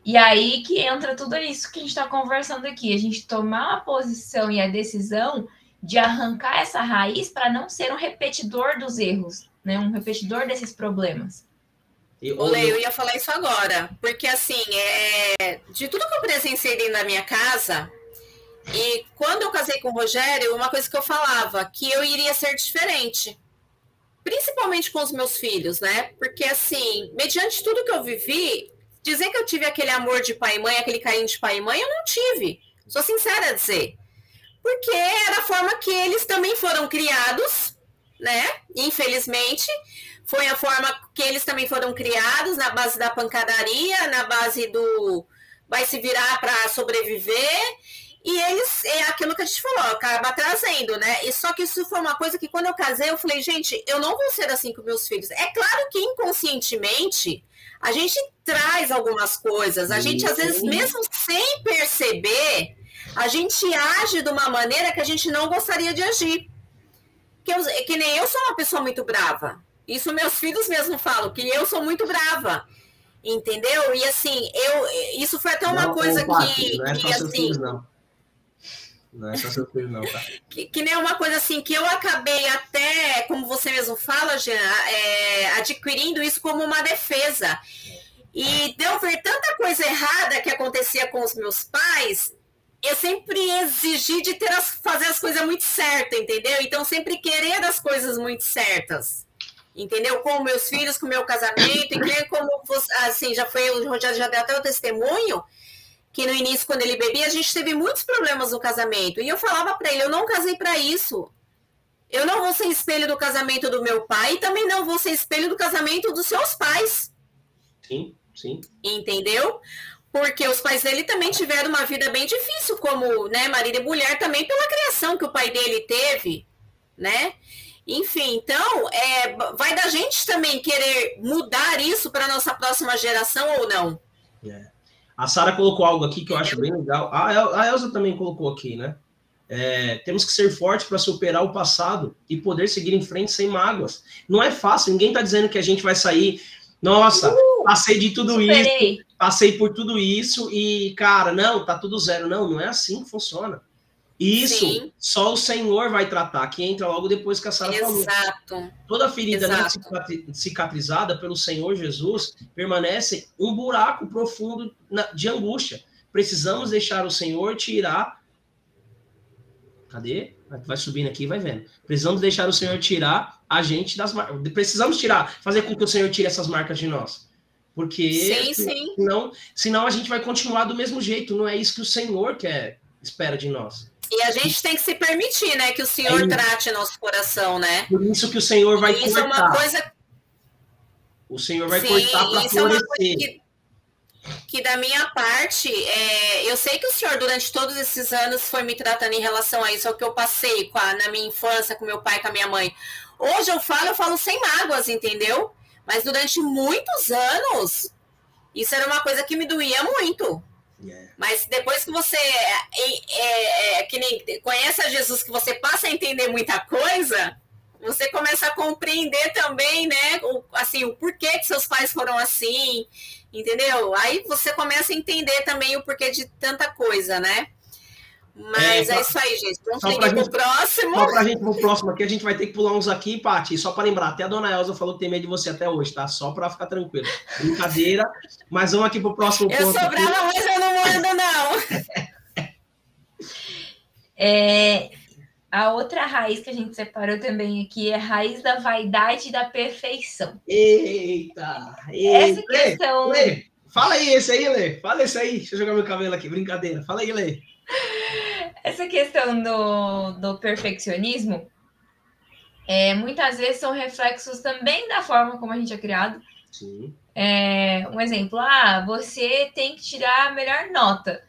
E aí que entra tudo isso que a gente está conversando aqui, a gente tomar a posição e a decisão de arrancar essa raiz para não ser um repetidor dos erros, né? Um repetidor desses problemas. Olê, eu ia falar isso agora, porque assim, é, de tudo que eu presenciei da minha casa, e quando eu casei com o Rogério, uma coisa que eu falava, que eu iria ser diferente. Principalmente com os meus filhos, né? Porque, assim, mediante tudo que eu vivi, dizer que eu tive aquele amor de pai e mãe, aquele carinho de pai e mãe, eu não tive. Sou sincera a dizer. Porque era a forma que eles também foram criados, né? Infelizmente, foi a forma que eles também foram criados, na base da pancadaria, na base do vai se virar para sobreviver. E eles, é aquilo que a gente falou, acaba trazendo, né? E só que isso foi uma coisa que quando eu casei, eu falei, gente, eu não vou ser assim com meus filhos. É claro que inconscientemente a gente traz algumas coisas, a gente às vezes, mesmo sem perceber, a gente age de uma maneira que a gente não gostaria de agir. Que, eu, que nem eu sou uma pessoa muito brava. Isso meus filhos mesmo falam, que eu sou muito brava entendeu? E assim, eu isso foi até uma não, coisa que, não é que assim, filhos, não. Não é só seu filho, não, tá? que, que nem uma coisa assim que eu acabei até, como você mesmo fala, Jean, é, adquirindo isso como uma defesa. E deu ver tanta coisa errada que acontecia com os meus pais, eu sempre exigi de ter as, fazer as coisas muito certas, entendeu? Então, sempre querer as coisas muito certas. Entendeu? Com meus filhos, com meu casamento, e como assim, já foi, o Rogério já deu até o testemunho que no início, quando ele bebia, a gente teve muitos problemas no casamento. E eu falava para ele: eu não casei para isso. Eu não vou ser espelho do casamento do meu pai e também não vou ser espelho do casamento dos seus pais. Sim. Sim. Entendeu? Porque os pais dele também tiveram uma vida bem difícil, como né, marido e mulher, também pela criação que o pai dele teve, né? Enfim, então, é, vai da gente também querer mudar isso para nossa próxima geração ou não. É. A Sara colocou algo aqui que eu acho bem legal. A, Elza também colocou aqui, né? É, temos que ser fortes para superar o passado e poder seguir em frente sem mágoas. Não é fácil, ninguém está dizendo que a gente vai sair. Nossa, uh, passei de tudo superei. isso, passei por tudo isso e, cara, não, tá tudo zero. Não, não é assim que funciona. Isso Sim. só o Senhor vai tratar, que entra logo depois que a Sara falou. Exato. Toda ferida não cicatrizada pelo Senhor Jesus permanece um buraco profundo de angústia. Precisamos deixar o Senhor tirar. Cadê? Vai subindo aqui, vai vendo. Precisamos deixar o Senhor tirar a gente das marcas. Precisamos tirar, fazer com que o Senhor tire essas marcas de nós. Porque sim, sim. Senão, senão a gente vai continuar do mesmo jeito. Não é isso que o Senhor quer, espera de nós. E a gente tem que se permitir, né? Que o Senhor é trate nosso coração, né? Por isso que o Senhor vai isso cortar. Isso é uma coisa. O Senhor vai Sim, cortar para florescer. É uma coisa que, da minha parte, é, eu sei que o Senhor durante todos esses anos foi me tratando em relação a isso, ao que eu passei a, na minha infância, com meu pai, com a minha mãe. Hoje eu falo, eu falo sem mágoas, entendeu? Mas durante muitos anos, isso era uma coisa que me doía muito. Mas depois que você é, é, é, que nem conhece a Jesus, que você passa a entender muita coisa, você começa a compreender também, né, o, assim, o porquê que seus pais foram assim, entendeu? Aí você começa a entender também o porquê de tanta coisa, né? Mas é, é isso aí, gente. Vamos seguir pro próximo. Só pra gente pro próximo aqui, a gente vai ter que pular uns aqui, Paty. Só para lembrar, até a dona Elza falou que tem medo de você até hoje, tá? Só para ficar tranquilo. Brincadeira. mas vamos aqui pro próximo eu ponto. Eu sou brava, mas eu não mando, não. é, a outra raiz que a gente separou também aqui é a raiz da vaidade e da perfeição. Eita! eita Essa questão. Lê, Lê. Fala aí esse aí, Lê. Fala esse aí. Deixa eu jogar meu cabelo aqui. Brincadeira. Fala aí, Lê. Essa questão do, do perfeccionismo é, muitas vezes são reflexos também da forma como a gente é criado. Sim. É, um exemplo, ah, você tem que tirar a melhor nota.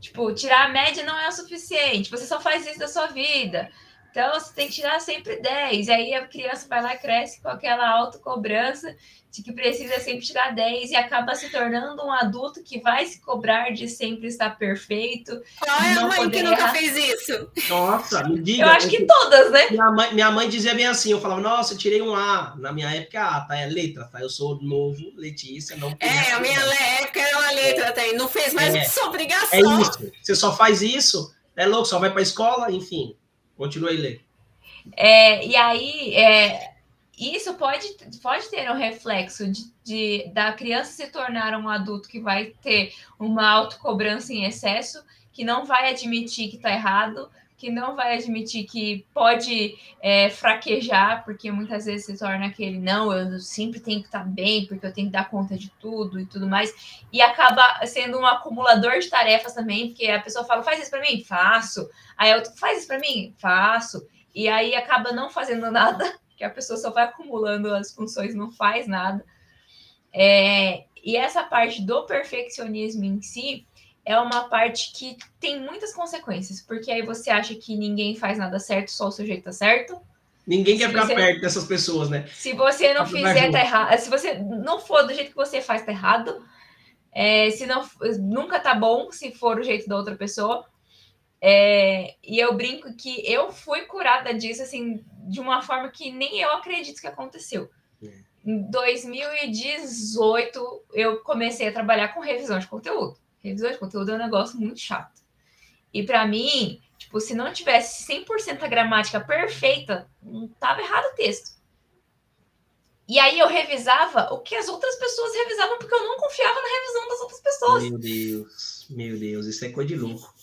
Tipo, tirar a média não é o suficiente, você só faz isso da sua vida. Então, você tem que tirar sempre 10. E aí a criança vai lá e cresce com aquela autocobrança de que precisa sempre tirar 10 e acaba se tornando um adulto que vai se cobrar de sempre estar perfeito. Qual é a mãe que nunca errar. fez isso? Nossa, me diga. Eu acho que todas, né? Minha mãe, minha mãe dizia bem assim, eu falava, nossa, eu tirei um A. Na minha época, A, tá? É letra, tá? Eu sou novo, Letícia, não... É, a minha época era uma letra, é. Tá? Não fez mais é. que sua obrigação. É isso. Você só faz isso, é louco, só vai pra escola, enfim. Continua aí, Lê. É, e aí, é, isso pode, pode ter um reflexo de, de, da criança se tornar um adulto que vai ter uma autocobrança em excesso, que não vai admitir que está errado, que não vai admitir que pode é, fraquejar, porque muitas vezes se torna aquele, não, eu sempre tenho que estar tá bem, porque eu tenho que dar conta de tudo e tudo mais, e acaba sendo um acumulador de tarefas também, porque a pessoa fala, faz isso para mim? Faço. Aí outro, faz isso para mim? Faço. E aí acaba não fazendo nada que a pessoa só vai acumulando as funções, não faz nada. É, e essa parte do perfeccionismo em si é uma parte que tem muitas consequências, porque aí você acha que ninguém faz nada certo, só o sujeito tá certo. Ninguém quer ficar você, perto dessas pessoas, né? Se você não fizer, tá errado. Se você não for do jeito que você faz, tá errado. É, se não, nunca tá bom se for o jeito da outra pessoa. É, e eu brinco que eu fui curada disso, assim, de uma forma que nem eu acredito que aconteceu. É. Em 2018, eu comecei a trabalhar com revisão de conteúdo. Revisão de conteúdo é um negócio muito chato. E para mim, tipo, se não tivesse 100% a gramática perfeita, não tava errado o texto. E aí eu revisava o que as outras pessoas revisavam, porque eu não confiava na revisão das outras pessoas. Meu Deus, meu Deus, isso é coisa de louco.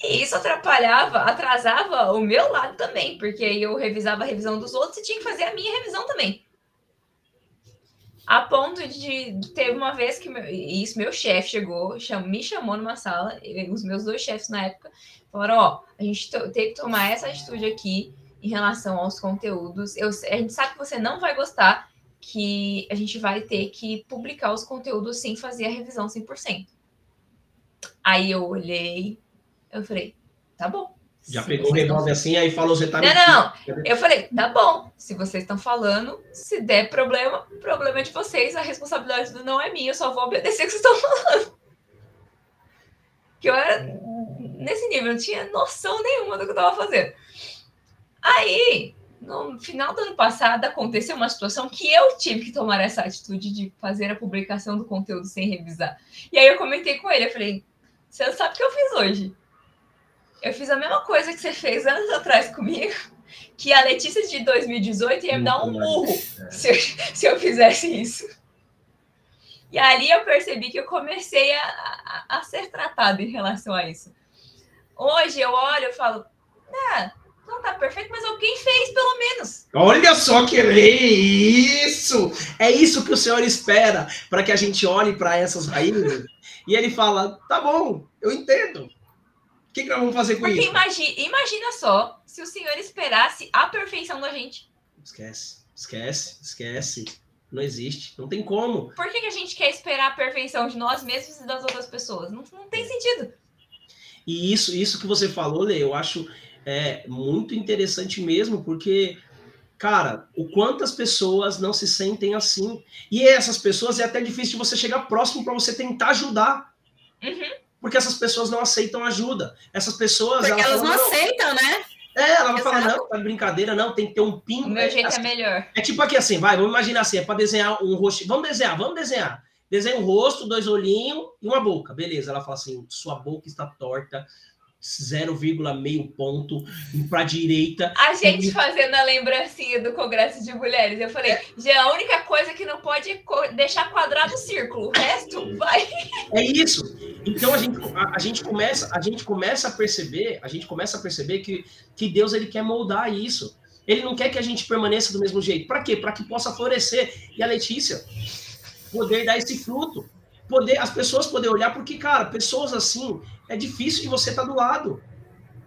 E isso atrapalhava, atrasava o meu lado também, porque eu revisava a revisão dos outros e tinha que fazer a minha revisão também. A ponto de ter uma vez que meu, isso, meu chefe chegou, cham, me chamou numa sala, os meus dois chefes na época falaram: Ó, a gente tem que tomar essa atitude aqui em relação aos conteúdos. Eu, a gente sabe que você não vai gostar, que a gente vai ter que publicar os conteúdos sem fazer a revisão 100%. Aí eu olhei, eu falei, tá bom. Já pegou o revólver assim, aí falou, você tá... Não, não, eu falei, tá bom, se vocês estão falando, se der problema, o problema é de vocês, a responsabilidade não é minha, eu só vou obedecer o que vocês estão falando. Que eu era nesse nível, não tinha noção nenhuma do que eu tava fazendo. Aí, no final do ano passado, aconteceu uma situação que eu tive que tomar essa atitude de fazer a publicação do conteúdo sem revisar. E aí eu comentei com ele, eu falei, você sabe o que eu fiz hoje? Eu fiz a mesma coisa que você fez anos atrás comigo, que a Letícia de 2018 ia me dar um burro se eu, se eu fizesse isso. E ali eu percebi que eu comecei a, a, a ser tratada em relação a isso. Hoje eu olho e falo, ah, não tá perfeito, mas alguém fez pelo menos. Olha só que é isso! É isso que o Senhor espera para que a gente olhe para essas raízes e ele fala: tá bom, eu entendo. O que, que nós vamos fazer com Porque isso? Imagina, imagina só se o Senhor esperasse a perfeição da gente. Esquece, esquece, esquece. Não existe, não tem como. Por que, que a gente quer esperar a perfeição de nós mesmos e das outras pessoas? Não, não tem sentido. E isso, isso que você falou, Lê, eu acho é, muito interessante mesmo, porque, cara, o quanto as pessoas não se sentem assim. E essas pessoas é até difícil de você chegar próximo para você tentar ajudar. Uhum porque essas pessoas não aceitam ajuda. Essas pessoas. Porque elas, não aceitam, né? É, ela vai falar, não, tá de brincadeira, não, tem que ter um pingo. O meu jeito é, assim, é melhor. É tipo aqui assim, vai, vamos imaginar assim, é para desenhar um rosto. Vamos desenhar, vamos desenhar. Desenha um rosto, dois olhinhos e uma boca. Beleza, ela fala assim, sua boca está torta, 0,5 ponto para a direita. A gente fazendo a lembrancinha do Congresso de Mulheres. Eu falei, já a única coisa que não pode é deixar quadrado o círculo, o resto vai. É isso. Então a gente, a, a, gente começa, a gente começa a perceber, a gente começa a perceber que, que Deus ele quer moldar isso. Ele não quer que a gente permaneça do mesmo jeito. Para quê? Para que possa florescer. E a Letícia poder dar esse fruto poder as pessoas poder olhar, porque, cara, pessoas assim, é difícil de você estar tá do lado.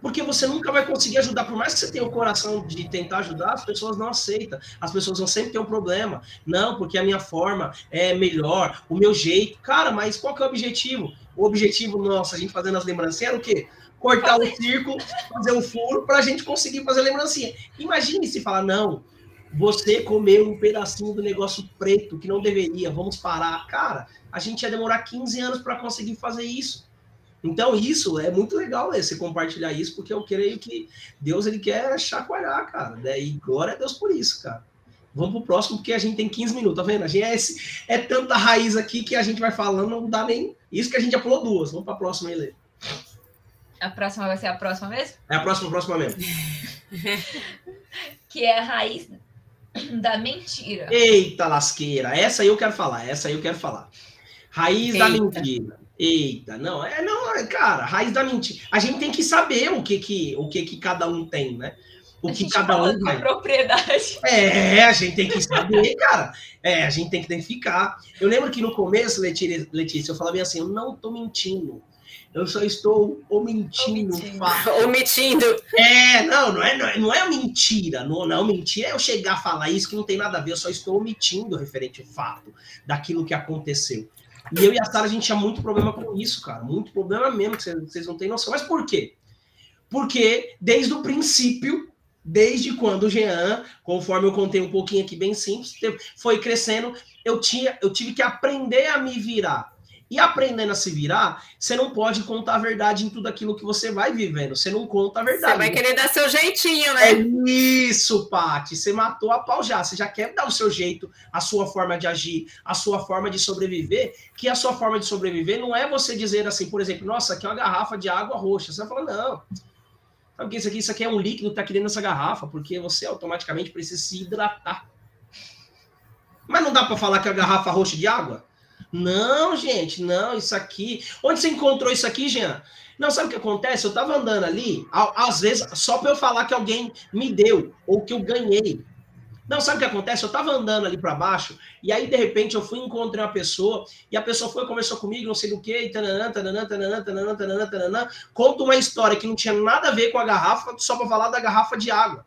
Porque você nunca vai conseguir ajudar, por mais que você tenha o coração de tentar ajudar, as pessoas não aceitam. As pessoas vão sempre ter um problema. Não, porque a minha forma é melhor, o meu jeito. Cara, mas qual que é o objetivo? O objetivo nosso, a gente fazendo as lembrancinhas, era o quê? Cortar o círculo, fazer um furo para a gente conseguir fazer a lembrancinha. Imagine se falar, não, você comeu um pedacinho do negócio preto que não deveria, vamos parar. Cara, a gente ia demorar 15 anos para conseguir fazer isso. Então, isso é muito legal né, você compartilhar isso, porque eu creio que Deus ele quer chacoalhar, cara. Né? E glória a Deus por isso, cara. Vamos pro próximo, porque a gente tem 15 minutos, tá vendo? A gente é, esse, é tanta raiz aqui que a gente vai falando, não dá nem. Isso que a gente já pulou duas. Vamos para a próxima aí, Lê. A próxima vai ser a próxima mesmo? É a próxima, a próxima mesmo. que é a raiz da mentira. Eita lasqueira, essa aí eu quero falar, essa aí eu quero falar. Raiz Eita. da mentira. Eita, não, é não, é, cara, raiz da mentira. A gente tem que saber o que que o que que cada um tem, né? O a que cada um vai. propriedade. É, a gente tem que saber, cara. É, a gente tem que identificar. Eu lembro que no começo, Letícia, Letícia eu falava assim, eu não tô mentindo. Eu só estou omitindo. Omitindo. É, não, não é, não é, não é mentira. Não, não, mentira é eu chegar a falar isso que não tem nada a ver. Eu só estou omitindo referente ao fato daquilo que aconteceu. E eu e a Sara, a gente tinha muito problema com isso, cara. Muito problema mesmo, que vocês não têm noção. Mas por quê? Porque desde o princípio, desde quando o Jean, conforme eu contei um pouquinho aqui, bem simples, foi crescendo, eu, tinha, eu tive que aprender a me virar e aprendendo a se virar, você não pode contar a verdade em tudo aquilo que você vai vivendo. Você não conta a verdade. Você vai querer dar seu jeitinho, né? É isso, Paty. Você matou a pau já. Você já quer dar o seu jeito, a sua forma de agir, a sua forma de sobreviver. Que a sua forma de sobreviver não é você dizer assim, por exemplo, nossa, aqui é uma garrafa de água roxa. Você vai falar, não. Sabe o que isso aqui? Isso aqui é um líquido que está aqui dentro dessa garrafa, porque você automaticamente precisa se hidratar. Mas não dá para falar que é a garrafa roxa de água? Não, gente, não, isso aqui. Onde você encontrou isso aqui, Jean? Não, sabe o que acontece? Eu tava andando ali, às vezes, só para eu falar que alguém me deu, ou que eu ganhei. Não, sabe o que acontece? Eu tava andando ali para baixo, e aí, de repente, eu fui encontrar uma pessoa, e a pessoa foi, conversou comigo, não sei do que, e conta uma história que não tinha nada a ver com a garrafa, só para falar da garrafa de água.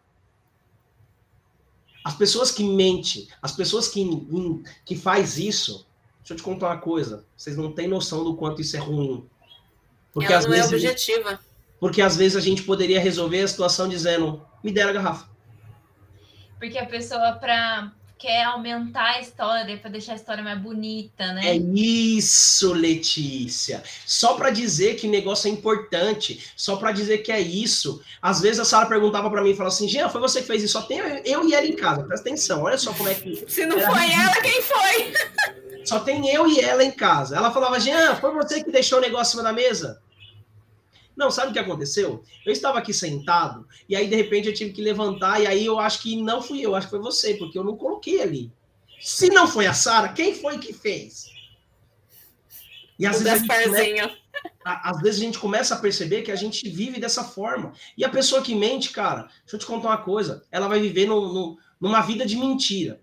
As pessoas que mentem, as pessoas que, que faz isso, deixa eu te contar uma coisa, vocês não têm noção do quanto isso é ruim. Porque Ela às não é vezes, é objetiva. Porque às vezes a gente poderia resolver a situação dizendo, me dera a garrafa. Porque a pessoa, para quer aumentar a história para deixar a história mais bonita, né? É isso, Letícia. Só para dizer que negócio é importante, só para dizer que é isso. Às vezes a Sara perguntava para mim e falava assim: Jean, foi você que fez isso? Só tem eu e ela em casa. Presta atenção, olha só como é que. Se não foi ela, quem foi? Só tem eu e ela em casa. Ela falava: Jean, foi você que deixou o negócio em cima da mesa? Não, sabe o que aconteceu? Eu estava aqui sentado e aí de repente eu tive que levantar e aí eu acho que não fui eu, acho que foi você, porque eu não coloquei ali. Se não foi a Sara, quem foi que fez? E às vezes, começa, às vezes a gente começa a perceber que a gente vive dessa forma. E a pessoa que mente, cara, deixa eu te contar uma coisa, ela vai viver no, no, numa vida de mentira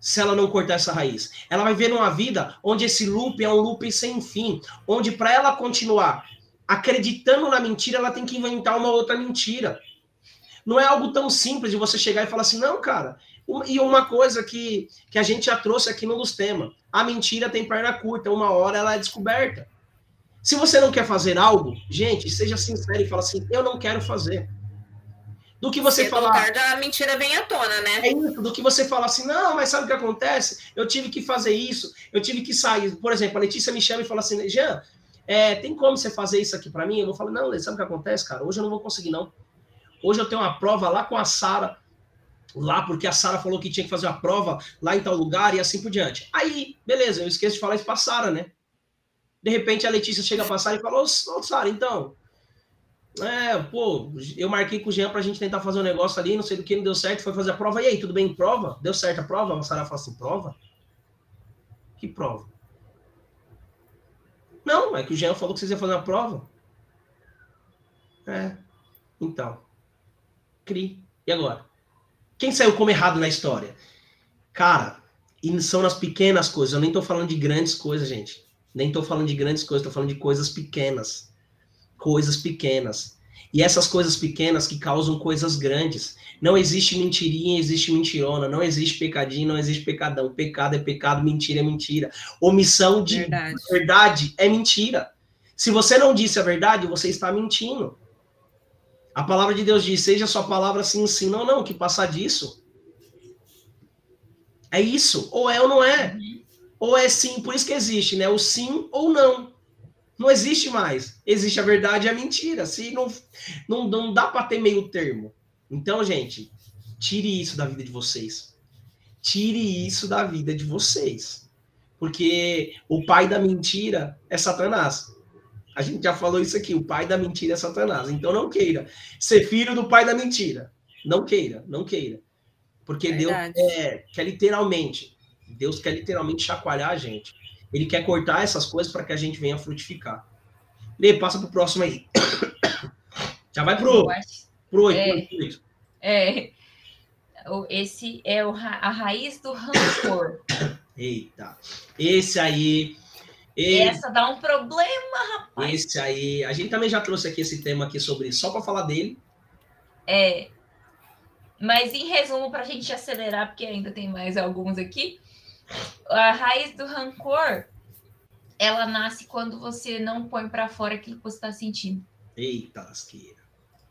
se ela não cortar essa raiz. Ela vai viver numa vida onde esse loop é um loop sem fim, onde para ela continuar acreditando na mentira, ela tem que inventar uma outra mentira. Não é algo tão simples de você chegar e falar assim, não, cara. E uma coisa que, que a gente já trouxe aqui no dos temas: a mentira tem perna curta, uma hora ela é descoberta. Se você não quer fazer algo, gente, seja sincero e fala assim: eu não quero fazer. Do que você falar. Tarde, a mentira vem à tona, né? É isso, do que você falar assim, não, mas sabe o que acontece? Eu tive que fazer isso, eu tive que sair. Por exemplo, a Letícia me chama e fala assim, Jean, é, tem como você fazer isso aqui para mim? Eu vou falar, não, sabe o que acontece, cara? Hoje eu não vou conseguir, não. Hoje eu tenho uma prova lá com a Sara, lá porque a Sara falou que tinha que fazer a prova lá em tal lugar e assim por diante. Aí, beleza, eu esqueço de falar isso pra Sara, né? De repente a Letícia chega pra Sara e fala, ô, ô Sara, então, é, pô, eu marquei com o Jean pra gente tentar fazer um negócio ali, não sei do que, não deu certo, foi fazer a prova. E aí, tudo bem? Prova? Deu certo a prova? A Sara fala assim, prova? Que prova? Não, é que o Jean falou que vocês iam fazer uma prova. É. Então. Cri. E agora? Quem saiu como errado na história? Cara, e são nas pequenas coisas. Eu nem tô falando de grandes coisas, gente. Nem tô falando de grandes coisas, tô falando de coisas pequenas. Coisas pequenas. E essas coisas pequenas que causam coisas grandes. Não existe mentirinha, existe mentirona. Não existe pecadinho, não existe pecadão. Pecado é pecado, mentira é mentira. Omissão de verdade, verdade é mentira. Se você não disse a verdade, você está mentindo. A palavra de Deus diz: seja sua palavra sim, sim, não, não, que passar disso. É isso. Ou é ou não é. Uhum. Ou é sim, por isso que existe, né? O sim ou não. Não existe mais. Existe a verdade e a mentira. Se não, não, não dá para ter meio termo. Então, gente, tire isso da vida de vocês. Tire isso da vida de vocês. Porque o pai da mentira é Satanás. A gente já falou isso aqui. O pai da mentira é Satanás. Então, não queira ser filho do pai da mentira. Não queira, não queira. Porque Verdade. Deus quer, quer literalmente, Deus quer literalmente chacoalhar a gente. Ele quer cortar essas coisas para que a gente venha frutificar. Lê, passa para o próximo aí. Já vai pro, pro 8. É, é, esse é o, a raiz do rancor. Eita. Esse aí. Essa dá um problema, rapaz. Esse aí. A gente também já trouxe aqui esse tema aqui sobre só para falar dele. É. Mas em resumo, para a gente acelerar, porque ainda tem mais alguns aqui a raiz do rancor, ela nasce quando você não põe para fora aquilo que você está sentindo. Eita, lasqueira.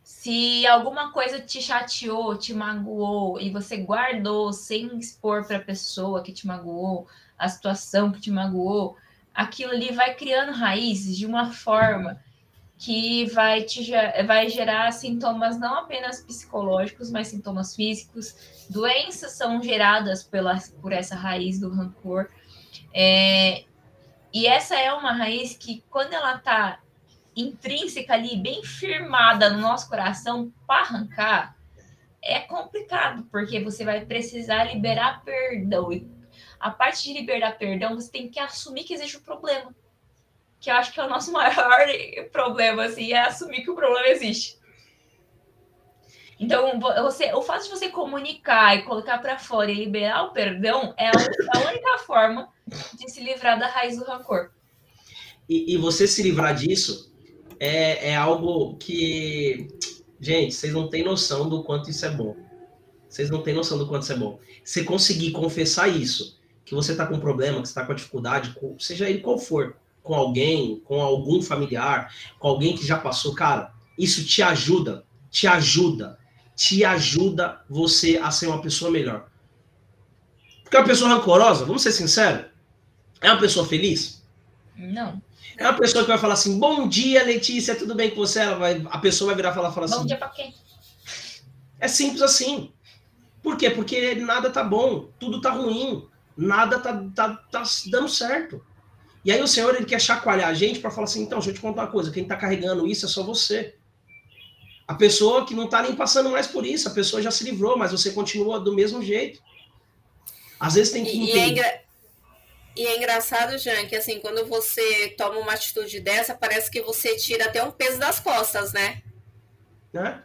Se alguma coisa te chateou, te magoou e você guardou sem expor para a pessoa que te magoou, a situação que te magoou, aquilo ali vai criando raízes de uma forma que vai, te, vai gerar sintomas não apenas psicológicos, mas sintomas físicos. Doenças são geradas pela, por essa raiz do rancor. É, e essa é uma raiz que, quando ela está intrínseca ali, bem firmada no nosso coração, para arrancar, é complicado, porque você vai precisar liberar perdão. E a parte de liberar perdão, você tem que assumir que existe um problema que eu acho que é o nosso maior problema, assim, é assumir que o problema existe. Então, você, o fato de você comunicar e colocar para fora e liberar o perdão é a, única forma de se livrar da raiz do rancor. E, e você se livrar disso é, é algo que, gente, vocês não têm noção do quanto isso é bom. Vocês não têm noção do quanto isso é bom. Você conseguir confessar isso, que você está com problema, que você está com dificuldade, seja ele qual for, com alguém, com algum familiar, com alguém que já passou, cara, isso te ajuda, te ajuda, te ajuda você a ser uma pessoa melhor. Porque uma pessoa rancorosa, vamos ser sinceros, é uma pessoa feliz? Não. É uma pessoa que vai falar assim: Bom dia, Letícia, tudo bem com você? Ela vai, a pessoa vai virar e falar, falar assim: Bom dia pra quem? É simples assim. Por quê? Porque nada tá bom, tudo tá ruim, nada tá, tá, tá dando certo. E aí o Senhor ele quer chacoalhar a gente para falar assim: então, deixa eu te contar uma coisa, quem tá carregando isso é só você. A pessoa que não tá nem passando mais por isso, a pessoa já se livrou, mas você continua do mesmo jeito. Às vezes tem que entender. E é, e é engraçado, Jean, que assim, quando você toma uma atitude dessa, parece que você tira até um peso das costas, né? É?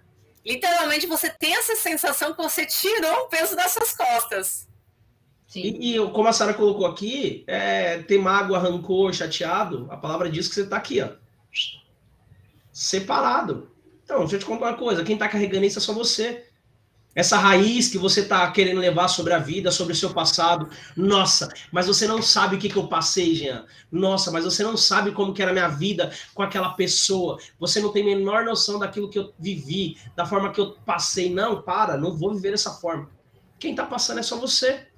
Literalmente você tem essa sensação que você tirou o peso dessas costas. E, e, como a Sara colocou aqui, é, ter mágoa, rancor, chateado, a palavra diz que você está aqui, ó. Separado. Então, deixa eu te contar uma coisa: quem está carregando isso é só você essa raiz que você está querendo levar sobre a vida, sobre o seu passado. Nossa, mas você não sabe o que, que eu passei, Jean. Nossa, mas você não sabe como que era a minha vida com aquela pessoa. Você não tem a menor noção daquilo que eu vivi, da forma que eu passei. Não, para, não vou viver dessa forma. Quem está passando é só você.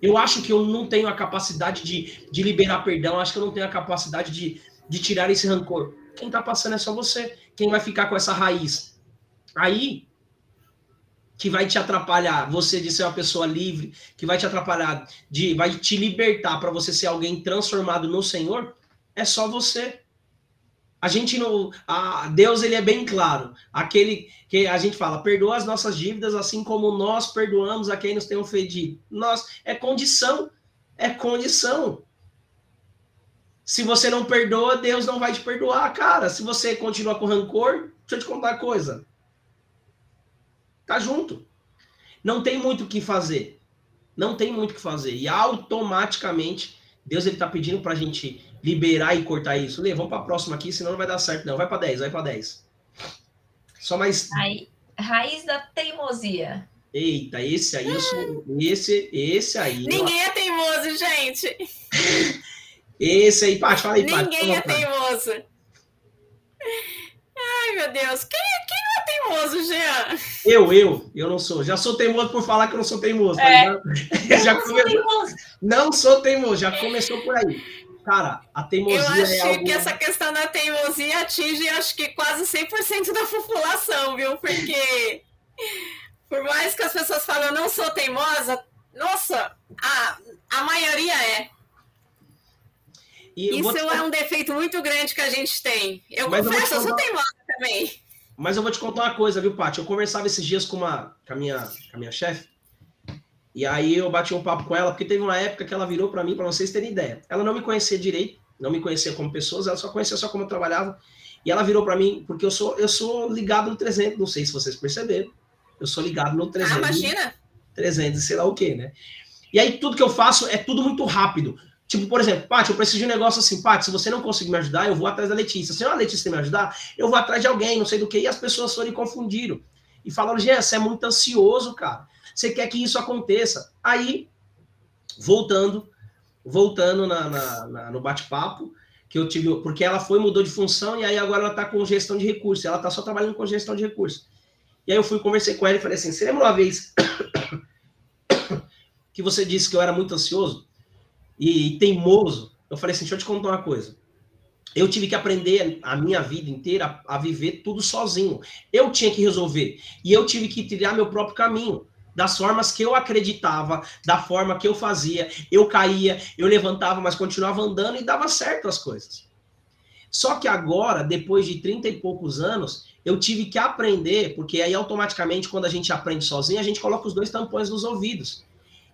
Eu acho que eu não tenho a capacidade de, de liberar perdão, acho que eu não tenho a capacidade de, de tirar esse rancor. Quem está passando é só você. Quem vai ficar com essa raiz? Aí que vai te atrapalhar você de ser uma pessoa livre, que vai te atrapalhar, de vai te libertar para você ser alguém transformado no Senhor, é só você. A gente não, a Deus ele é bem claro. Aquele que a gente fala, perdoa as nossas dívidas assim como nós perdoamos a quem nos tem ofendido. Nós é condição, é condição. Se você não perdoa, Deus não vai te perdoar, cara. Se você continua com rancor, deixa eu te contar uma coisa. Tá junto. Não tem muito o que fazer. Não tem muito o que fazer. E automaticamente, Deus ele tá pedindo pra gente liberar e cortar isso. Lê, vamos pra próxima aqui, senão não vai dar certo, não. Vai pra 10, vai pra 10. Só mais. Aí, raiz da teimosia. Eita, esse aí, eu sou, esse, esse aí. Ninguém ó. é teimoso, gente. Esse aí, Paty, fala aí, Paty. Ninguém é teimoso. Ai, meu Deus. Quem, quem não é teimoso, Jean? Eu, eu. Eu não sou. Já sou teimoso por falar que eu não sou teimoso. Tá é. Tá já não come... sou teimoso. Não sou teimoso. Já começou por aí. Cara, a teimosia Eu acho é algo... que essa questão da teimosia atinge, acho que quase 100% da população, viu? Porque por mais que as pessoas falem eu não sou teimosa, nossa, a, a maioria é. Isso te... é um defeito muito grande que a gente tem. Eu Mas confesso, eu, eu sou teimosa também. Mas eu vou te contar uma coisa, viu, Paty? Eu conversava esses dias com, uma, com a minha, com a minha chefe, e aí eu bati um papo com ela, porque teve uma época que ela virou para mim, para vocês terem ideia. Ela não me conhecia direito, não me conhecia como pessoa, ela só conhecia só como eu trabalhava. E ela virou para mim, porque eu sou, eu sou ligado no 300, não sei se vocês perceberam. Eu sou ligado no 300. Ah, imagina! 300, sei lá o quê, né? E aí tudo que eu faço é tudo muito rápido. Tipo, por exemplo, Paty, eu preciso de um negócio assim, Paty, se você não conseguir me ajudar, eu vou atrás da Letícia. Se a Letícia me ajudar, eu vou atrás de alguém, não sei do que. E as pessoas foram e confundiram. E falaram, Jean, você é muito ansioso, cara. Você quer que isso aconteça. Aí, voltando, voltando na, na, na no bate-papo, que eu tive, porque ela foi, mudou de função, e aí agora ela tá com gestão de recursos. Ela tá só trabalhando com gestão de recursos. E aí eu fui, conversei com ela e falei assim, você lembra uma vez que você disse que eu era muito ansioso? e teimoso, eu falei assim: deixa eu te contar uma coisa. Eu tive que aprender a minha vida inteira a, viver tudo sozinho. Eu tinha que resolver. E eu tive que trilhar meu próprio caminho. Das formas que eu acreditava, da forma que eu fazia. Eu caía, eu levantava, mas continuava andando e dava certo as coisas. Só que agora, depois de 30 e poucos anos, eu tive que aprender, porque aí automaticamente, quando a gente aprende sozinho, a gente coloca os dois tampões nos ouvidos.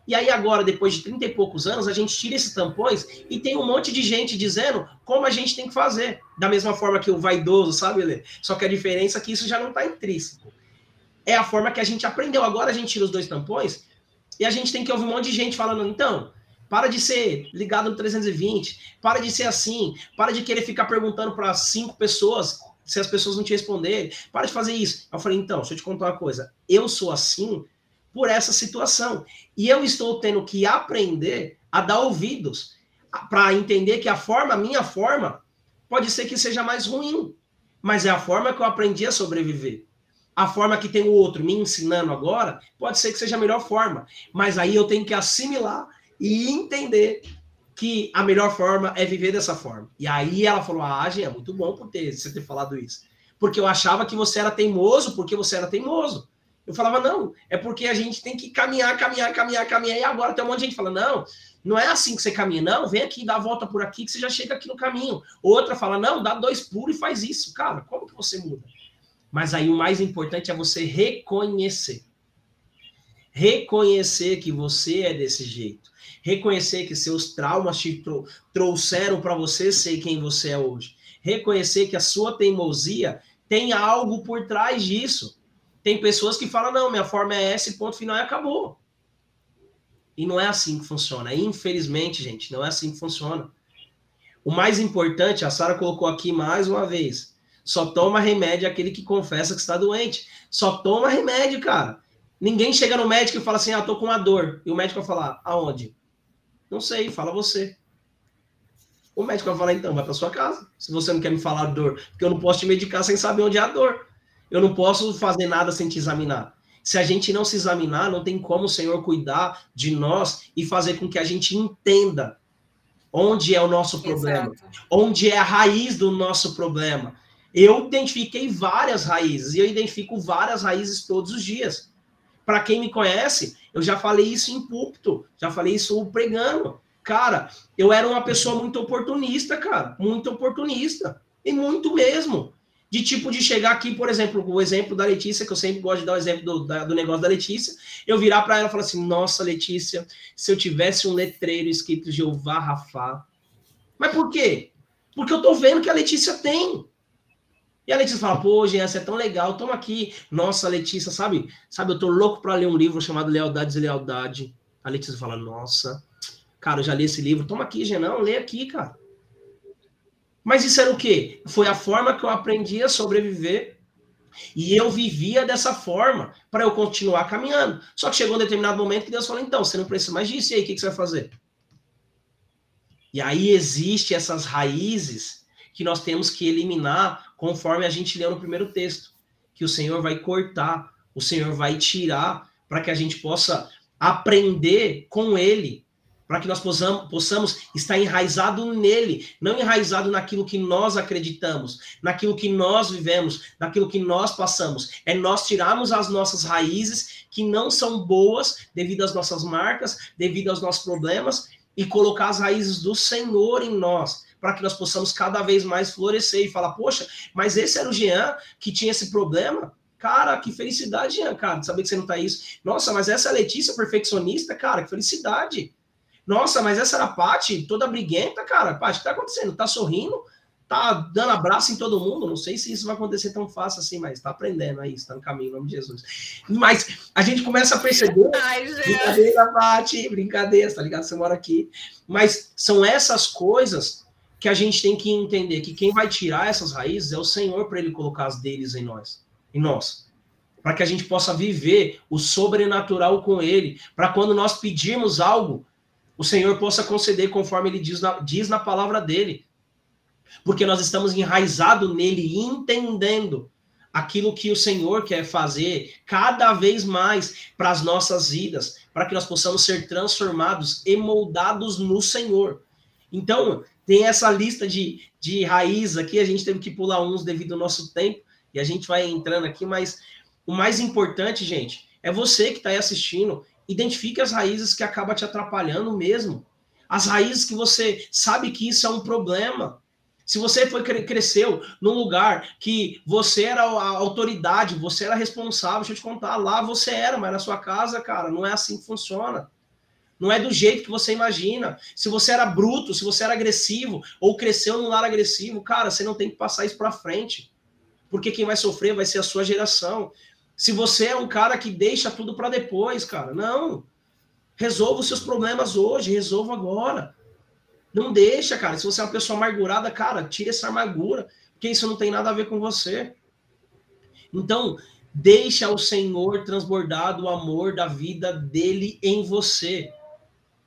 E aí agora, depois de 30 e poucos anos, a gente tira esses tampões e tem um monte de gente dizendo como a gente tem que fazer. Da mesma forma que o vaidoso, sabe, Lê? Só que a diferença é que isso já não está intrínseco. É a forma que a gente aprendeu. Agora a gente tira os dois tampões e a gente tem que ouvir um monte de gente falando, então, para de ser ligado no 320, para de ser assim, para de querer ficar perguntando para cinco pessoas se as pessoas não te responderem, para de fazer isso. Eu falei, então, deixa eu te contar uma coisa. Eu sou assim por essa situação. E eu estou tendo que aprender a dar ouvidos para entender que a forma, a minha forma, pode ser que seja mais ruim, mas é a forma que eu aprendi a sobreviver. A forma que tem o outro me ensinando agora, pode ser que seja a melhor forma, mas aí eu tenho que assimilar e entender que a melhor forma é viver dessa forma. E aí ela falou: Ah, Jean, é muito bom por ter, você ter falado isso. Porque eu achava que você era teimoso, porque você era teimoso. Eu falava, não, é porque a gente tem que caminhar, caminhar, caminhar, caminhar. E agora tem um monte de gente falando, não, não é assim que você caminha, não, vem aqui, dá a volta por aqui, que você já chega aqui no caminho. Outra fala, não, dá dois pulos e faz isso. Cara, como que você muda? Mas aí o mais importante é você reconhecer. Reconhecer que você é desse jeito. Reconhecer que seus traumas te trouxeram para você ser quem você é hoje. Reconhecer que a sua teimosia tem algo por trás disso. Tem pessoas que falam, não, minha forma é essa, ponto final e acabou. E não é assim que funciona. Infelizmente, gente, não é assim que funciona. O mais importante, a Sara colocou aqui mais uma vez, só toma remédio aquele que confessa que está doente. Só toma remédio, cara. Ninguém chega no médico e fala assim, ah, tô com uma dor. E o médico vai falar, aonde? Não sei, fala você. O médico vai falar, então, vai para sua casa. Se você não quer me falar dor, porque eu não posso te medicar sem saber onde é a dor. Eu não posso fazer nada sem te examinar. Se a gente não se examinar, não tem como o Senhor cuidar de nós e fazer com que a gente entenda onde é o nosso problema, Exato. onde é a raiz do nosso problema. Eu identifiquei várias raízes e eu identifico várias raízes todos os dias. Para quem me conhece, eu já falei isso em púlpito, já falei isso pregando. Cara, eu era uma pessoa muito oportunista, cara, muito oportunista, e muito mesmo de tipo de chegar aqui, por exemplo, o exemplo da Letícia, que eu sempre gosto de dar o exemplo do, da, do negócio da Letícia, eu virar para ela e falar assim: Nossa, Letícia, se eu tivesse um letreiro escrito Jeová Rafa. Mas por quê? Porque eu tô vendo que a Letícia tem. E a Letícia fala: Pô, Jean, você é tão legal, toma aqui. Nossa, Letícia, sabe? Sabe, eu tô louco para ler um livro chamado Lealdade e Deslealdade. A Letícia fala: Nossa, cara, eu já li esse livro. Toma aqui, Jean, não, lê aqui, cara. Mas isso era o quê? Foi a forma que eu aprendi a sobreviver e eu vivia dessa forma para eu continuar caminhando. Só que chegou um determinado momento que Deus falou: então, você não precisa mais disso, e aí o que, que você vai fazer? E aí existe essas raízes que nós temos que eliminar conforme a gente leu no primeiro texto. Que o Senhor vai cortar, o Senhor vai tirar, para que a gente possa aprender com Ele para que nós possamos, possamos estar enraizado nele, não enraizado naquilo que nós acreditamos, naquilo que nós vivemos, naquilo que nós passamos. É nós tirarmos as nossas raízes que não são boas devido às nossas marcas, devido aos nossos problemas e colocar as raízes do Senhor em nós, para que nós possamos cada vez mais florescer e falar: "Poxa, mas esse era o Jean que tinha esse problema?" Cara, que felicidade, Jean, cara, de saber que você não tá isso. Nossa, mas essa Letícia perfeccionista, cara, que felicidade. Nossa, mas essa era a Paty, toda briguenta, cara. Paty, o que tá acontecendo? Tá sorrindo? Tá dando abraço em todo mundo? Não sei se isso vai acontecer tão fácil assim, mas tá aprendendo aí, está no caminho, em nome de Jesus. Mas a gente começa a perceber. Ai, brincadeira, Paty, brincadeira, tá ligado? Você mora aqui. Mas são essas coisas que a gente tem que entender que quem vai tirar essas raízes é o Senhor para ele colocar as deles em nós, em nós para que a gente possa viver o sobrenatural com Ele, para quando nós pedirmos algo, o Senhor possa conceder conforme ele diz na, diz na palavra dele. Porque nós estamos enraizados nele, entendendo aquilo que o Senhor quer fazer cada vez mais para as nossas vidas, para que nós possamos ser transformados e moldados no Senhor. Então, tem essa lista de, de raiz aqui, a gente teve que pular uns devido ao nosso tempo, e a gente vai entrando aqui, mas o mais importante, gente, é você que está aí assistindo identifique as raízes que acaba te atrapalhando mesmo. As raízes que você sabe que isso é um problema. Se você foi cresceu num lugar que você era a autoridade, você era responsável, deixa eu te contar, lá você era, mas na sua casa, cara, não é assim que funciona. Não é do jeito que você imagina. Se você era bruto, se você era agressivo ou cresceu num lar agressivo, cara, você não tem que passar isso para frente. Porque quem vai sofrer vai ser a sua geração. Se você é um cara que deixa tudo para depois, cara, não. Resolva os seus problemas hoje, resolva agora. Não deixa, cara. Se você é uma pessoa amargurada, cara, tire essa amargura, porque isso não tem nada a ver com você. Então, Deixa o Senhor transbordar do amor da vida dele em você.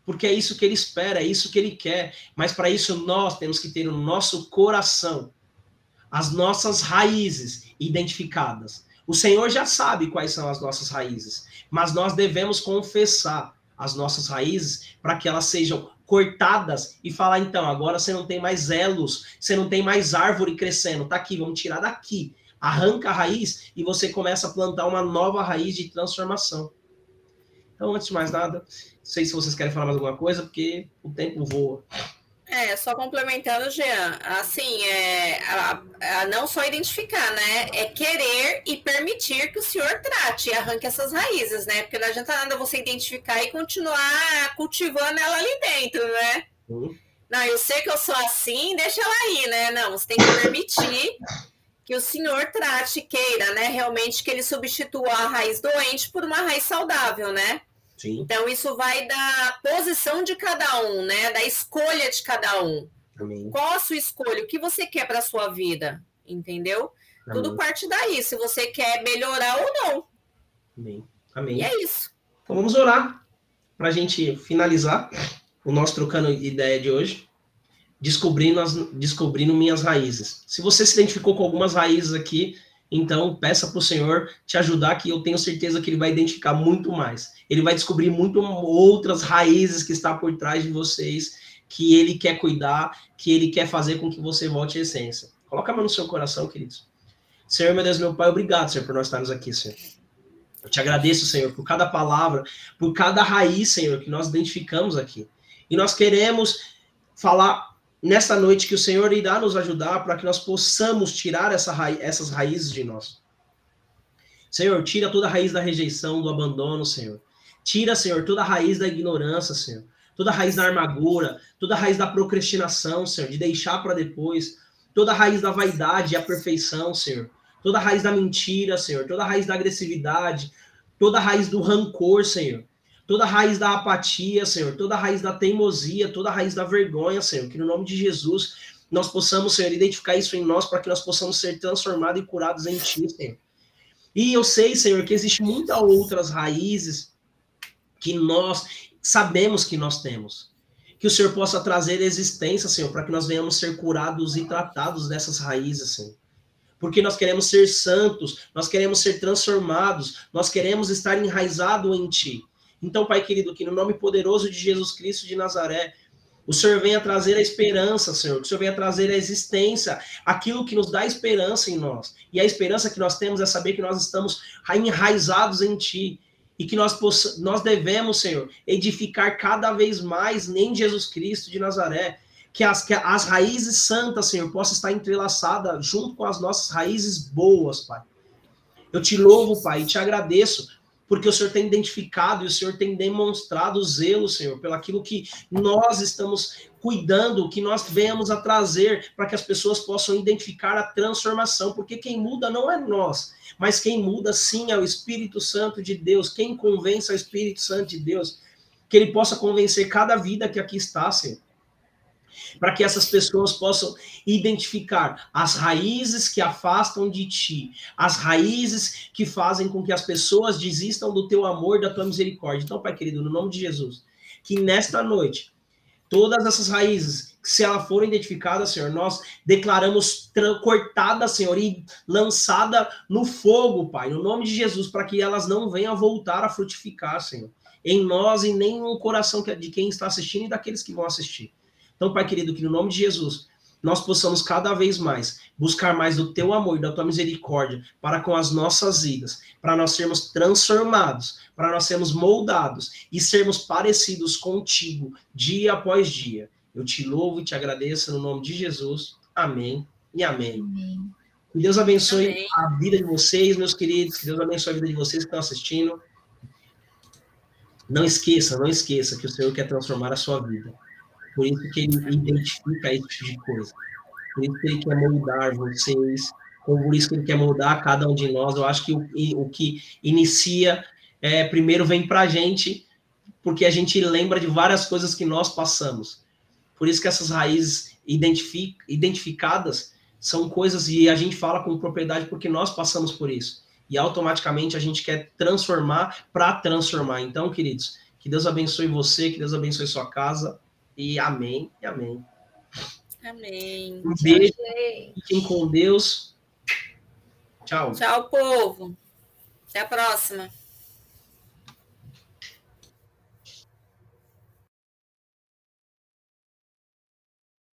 Porque é isso que ele espera, é isso que ele quer. Mas para isso nós temos que ter no nosso coração as nossas raízes identificadas. O Senhor já sabe quais são as nossas raízes, mas nós devemos confessar as nossas raízes para que elas sejam cortadas e falar então, agora você não tem mais elos, você não tem mais árvore crescendo, tá aqui, vamos tirar daqui arranca a raiz e você começa a plantar uma nova raiz de transformação. Então, antes de mais nada, não sei se vocês querem falar mais alguma coisa, porque o tempo voa. É, só complementando, Jean, assim, é, a, a não só identificar, né? É querer e permitir que o senhor trate e arranque essas raízes, né? Porque não adianta nada você identificar e continuar cultivando ela ali dentro, né? Uhum. Não, eu sei que eu sou assim, deixa ela aí, né? Não, você tem que permitir que o senhor trate, queira, né, realmente que ele substitua a raiz doente por uma raiz saudável, né? Sim. Então isso vai da posição de cada um, né, da escolha de cada um. Amém. Qual a sua escolha? O que você quer para sua vida? Entendeu? Amém. Tudo parte daí, se você quer melhorar ou não. Amém. Amém. E é isso. Então vamos orar para a gente finalizar o nosso trocando ideia de hoje descobrindo, as, descobrindo minhas raízes. Se você se identificou com algumas raízes aqui, então peça para o Senhor te ajudar, que eu tenho certeza que Ele vai identificar muito mais. Ele vai descobrir muito outras raízes que está por trás de vocês, que Ele quer cuidar, que Ele quer fazer com que você volte à essência. Coloca a mão no seu coração, queridos. Senhor, meu Deus, meu Pai, obrigado, Senhor, por nós estarmos aqui, Senhor. Eu te agradeço, Senhor, por cada palavra, por cada raiz, Senhor, que nós identificamos aqui. E nós queremos falar nesta noite que o Senhor irá nos ajudar para que nós possamos tirar essa essas raízes de nós. Senhor, tira toda a raiz da rejeição, do abandono, Senhor. Tira, Senhor, toda a raiz da ignorância, Senhor. Toda a raiz da amargura, toda a raiz da procrastinação, Senhor, de deixar para depois. Toda a raiz da vaidade e a perfeição, Senhor. Toda a raiz da mentira, Senhor. Toda a raiz da agressividade. Toda a raiz do rancor, Senhor toda raiz da apatia, Senhor, toda raiz da teimosia, toda raiz da vergonha, Senhor, que no nome de Jesus nós possamos, Senhor, identificar isso em nós para que nós possamos ser transformados e curados em Ti, Senhor. E eu sei, Senhor, que existe muitas outras raízes que nós sabemos que nós temos. Que o Senhor possa trazer existência, Senhor, para que nós venhamos ser curados e tratados dessas raízes, Senhor. Porque nós queremos ser santos, nós queremos ser transformados, nós queremos estar enraizados em Ti. Então, Pai querido, que no nome poderoso de Jesus Cristo de Nazaré, o Senhor venha trazer a esperança, Senhor. Que o Senhor venha trazer a existência, aquilo que nos dá esperança em nós. E a esperança que nós temos é saber que nós estamos enraizados em Ti. E que nós, nós devemos, Senhor, edificar cada vez mais em Jesus Cristo de Nazaré. Que as, que as raízes santas, Senhor, possam estar entrelaçadas junto com as nossas raízes boas, Pai. Eu te louvo, Pai, e te agradeço porque o Senhor tem identificado e o Senhor tem demonstrado zelo, Senhor, pelo aquilo que nós estamos cuidando, que nós venhamos a trazer para que as pessoas possam identificar a transformação, porque quem muda não é nós, mas quem muda sim é o Espírito Santo de Deus, quem convence é o Espírito Santo de Deus, que ele possa convencer cada vida que aqui está, Senhor para que essas pessoas possam identificar as raízes que afastam de ti, as raízes que fazem com que as pessoas desistam do teu amor, da tua misericórdia. Então, Pai querido, no nome de Jesus, que nesta noite, todas essas raízes, se elas forem identificadas, Senhor, nós declaramos cortada, Senhor, e lançada no fogo, Pai, no nome de Jesus, para que elas não venham voltar a frutificar, Senhor, em nós e nem no coração de quem está assistindo e daqueles que vão assistir. Então, Pai querido, que no nome de Jesus nós possamos cada vez mais buscar mais do teu amor e da tua misericórdia para com as nossas vidas, para nós sermos transformados, para nós sermos moldados e sermos parecidos contigo dia após dia. Eu te louvo e te agradeço no nome de Jesus. Amém e amém. amém. Que Deus abençoe amém. a vida de vocês, meus queridos. Que Deus abençoe a vida de vocês que estão assistindo. Não esqueça, não esqueça que o Senhor quer transformar a sua vida. Por isso que ele identifica esse tipo de coisa. Por isso que ele quer moldar vocês, por isso que ele quer moldar cada um de nós. Eu acho que o, o que inicia, é, primeiro vem para a gente, porque a gente lembra de várias coisas que nós passamos. Por isso que essas raízes identific, identificadas são coisas, e a gente fala com propriedade porque nós passamos por isso. e automaticamente a gente quer transformar para transformar. Então, queridos, que Deus abençoe você, que Deus abençoe sua casa e amém e amém. Amém. Um beijo. Fiquem com Deus. Tchau. Tchau, povo. Até a próxima.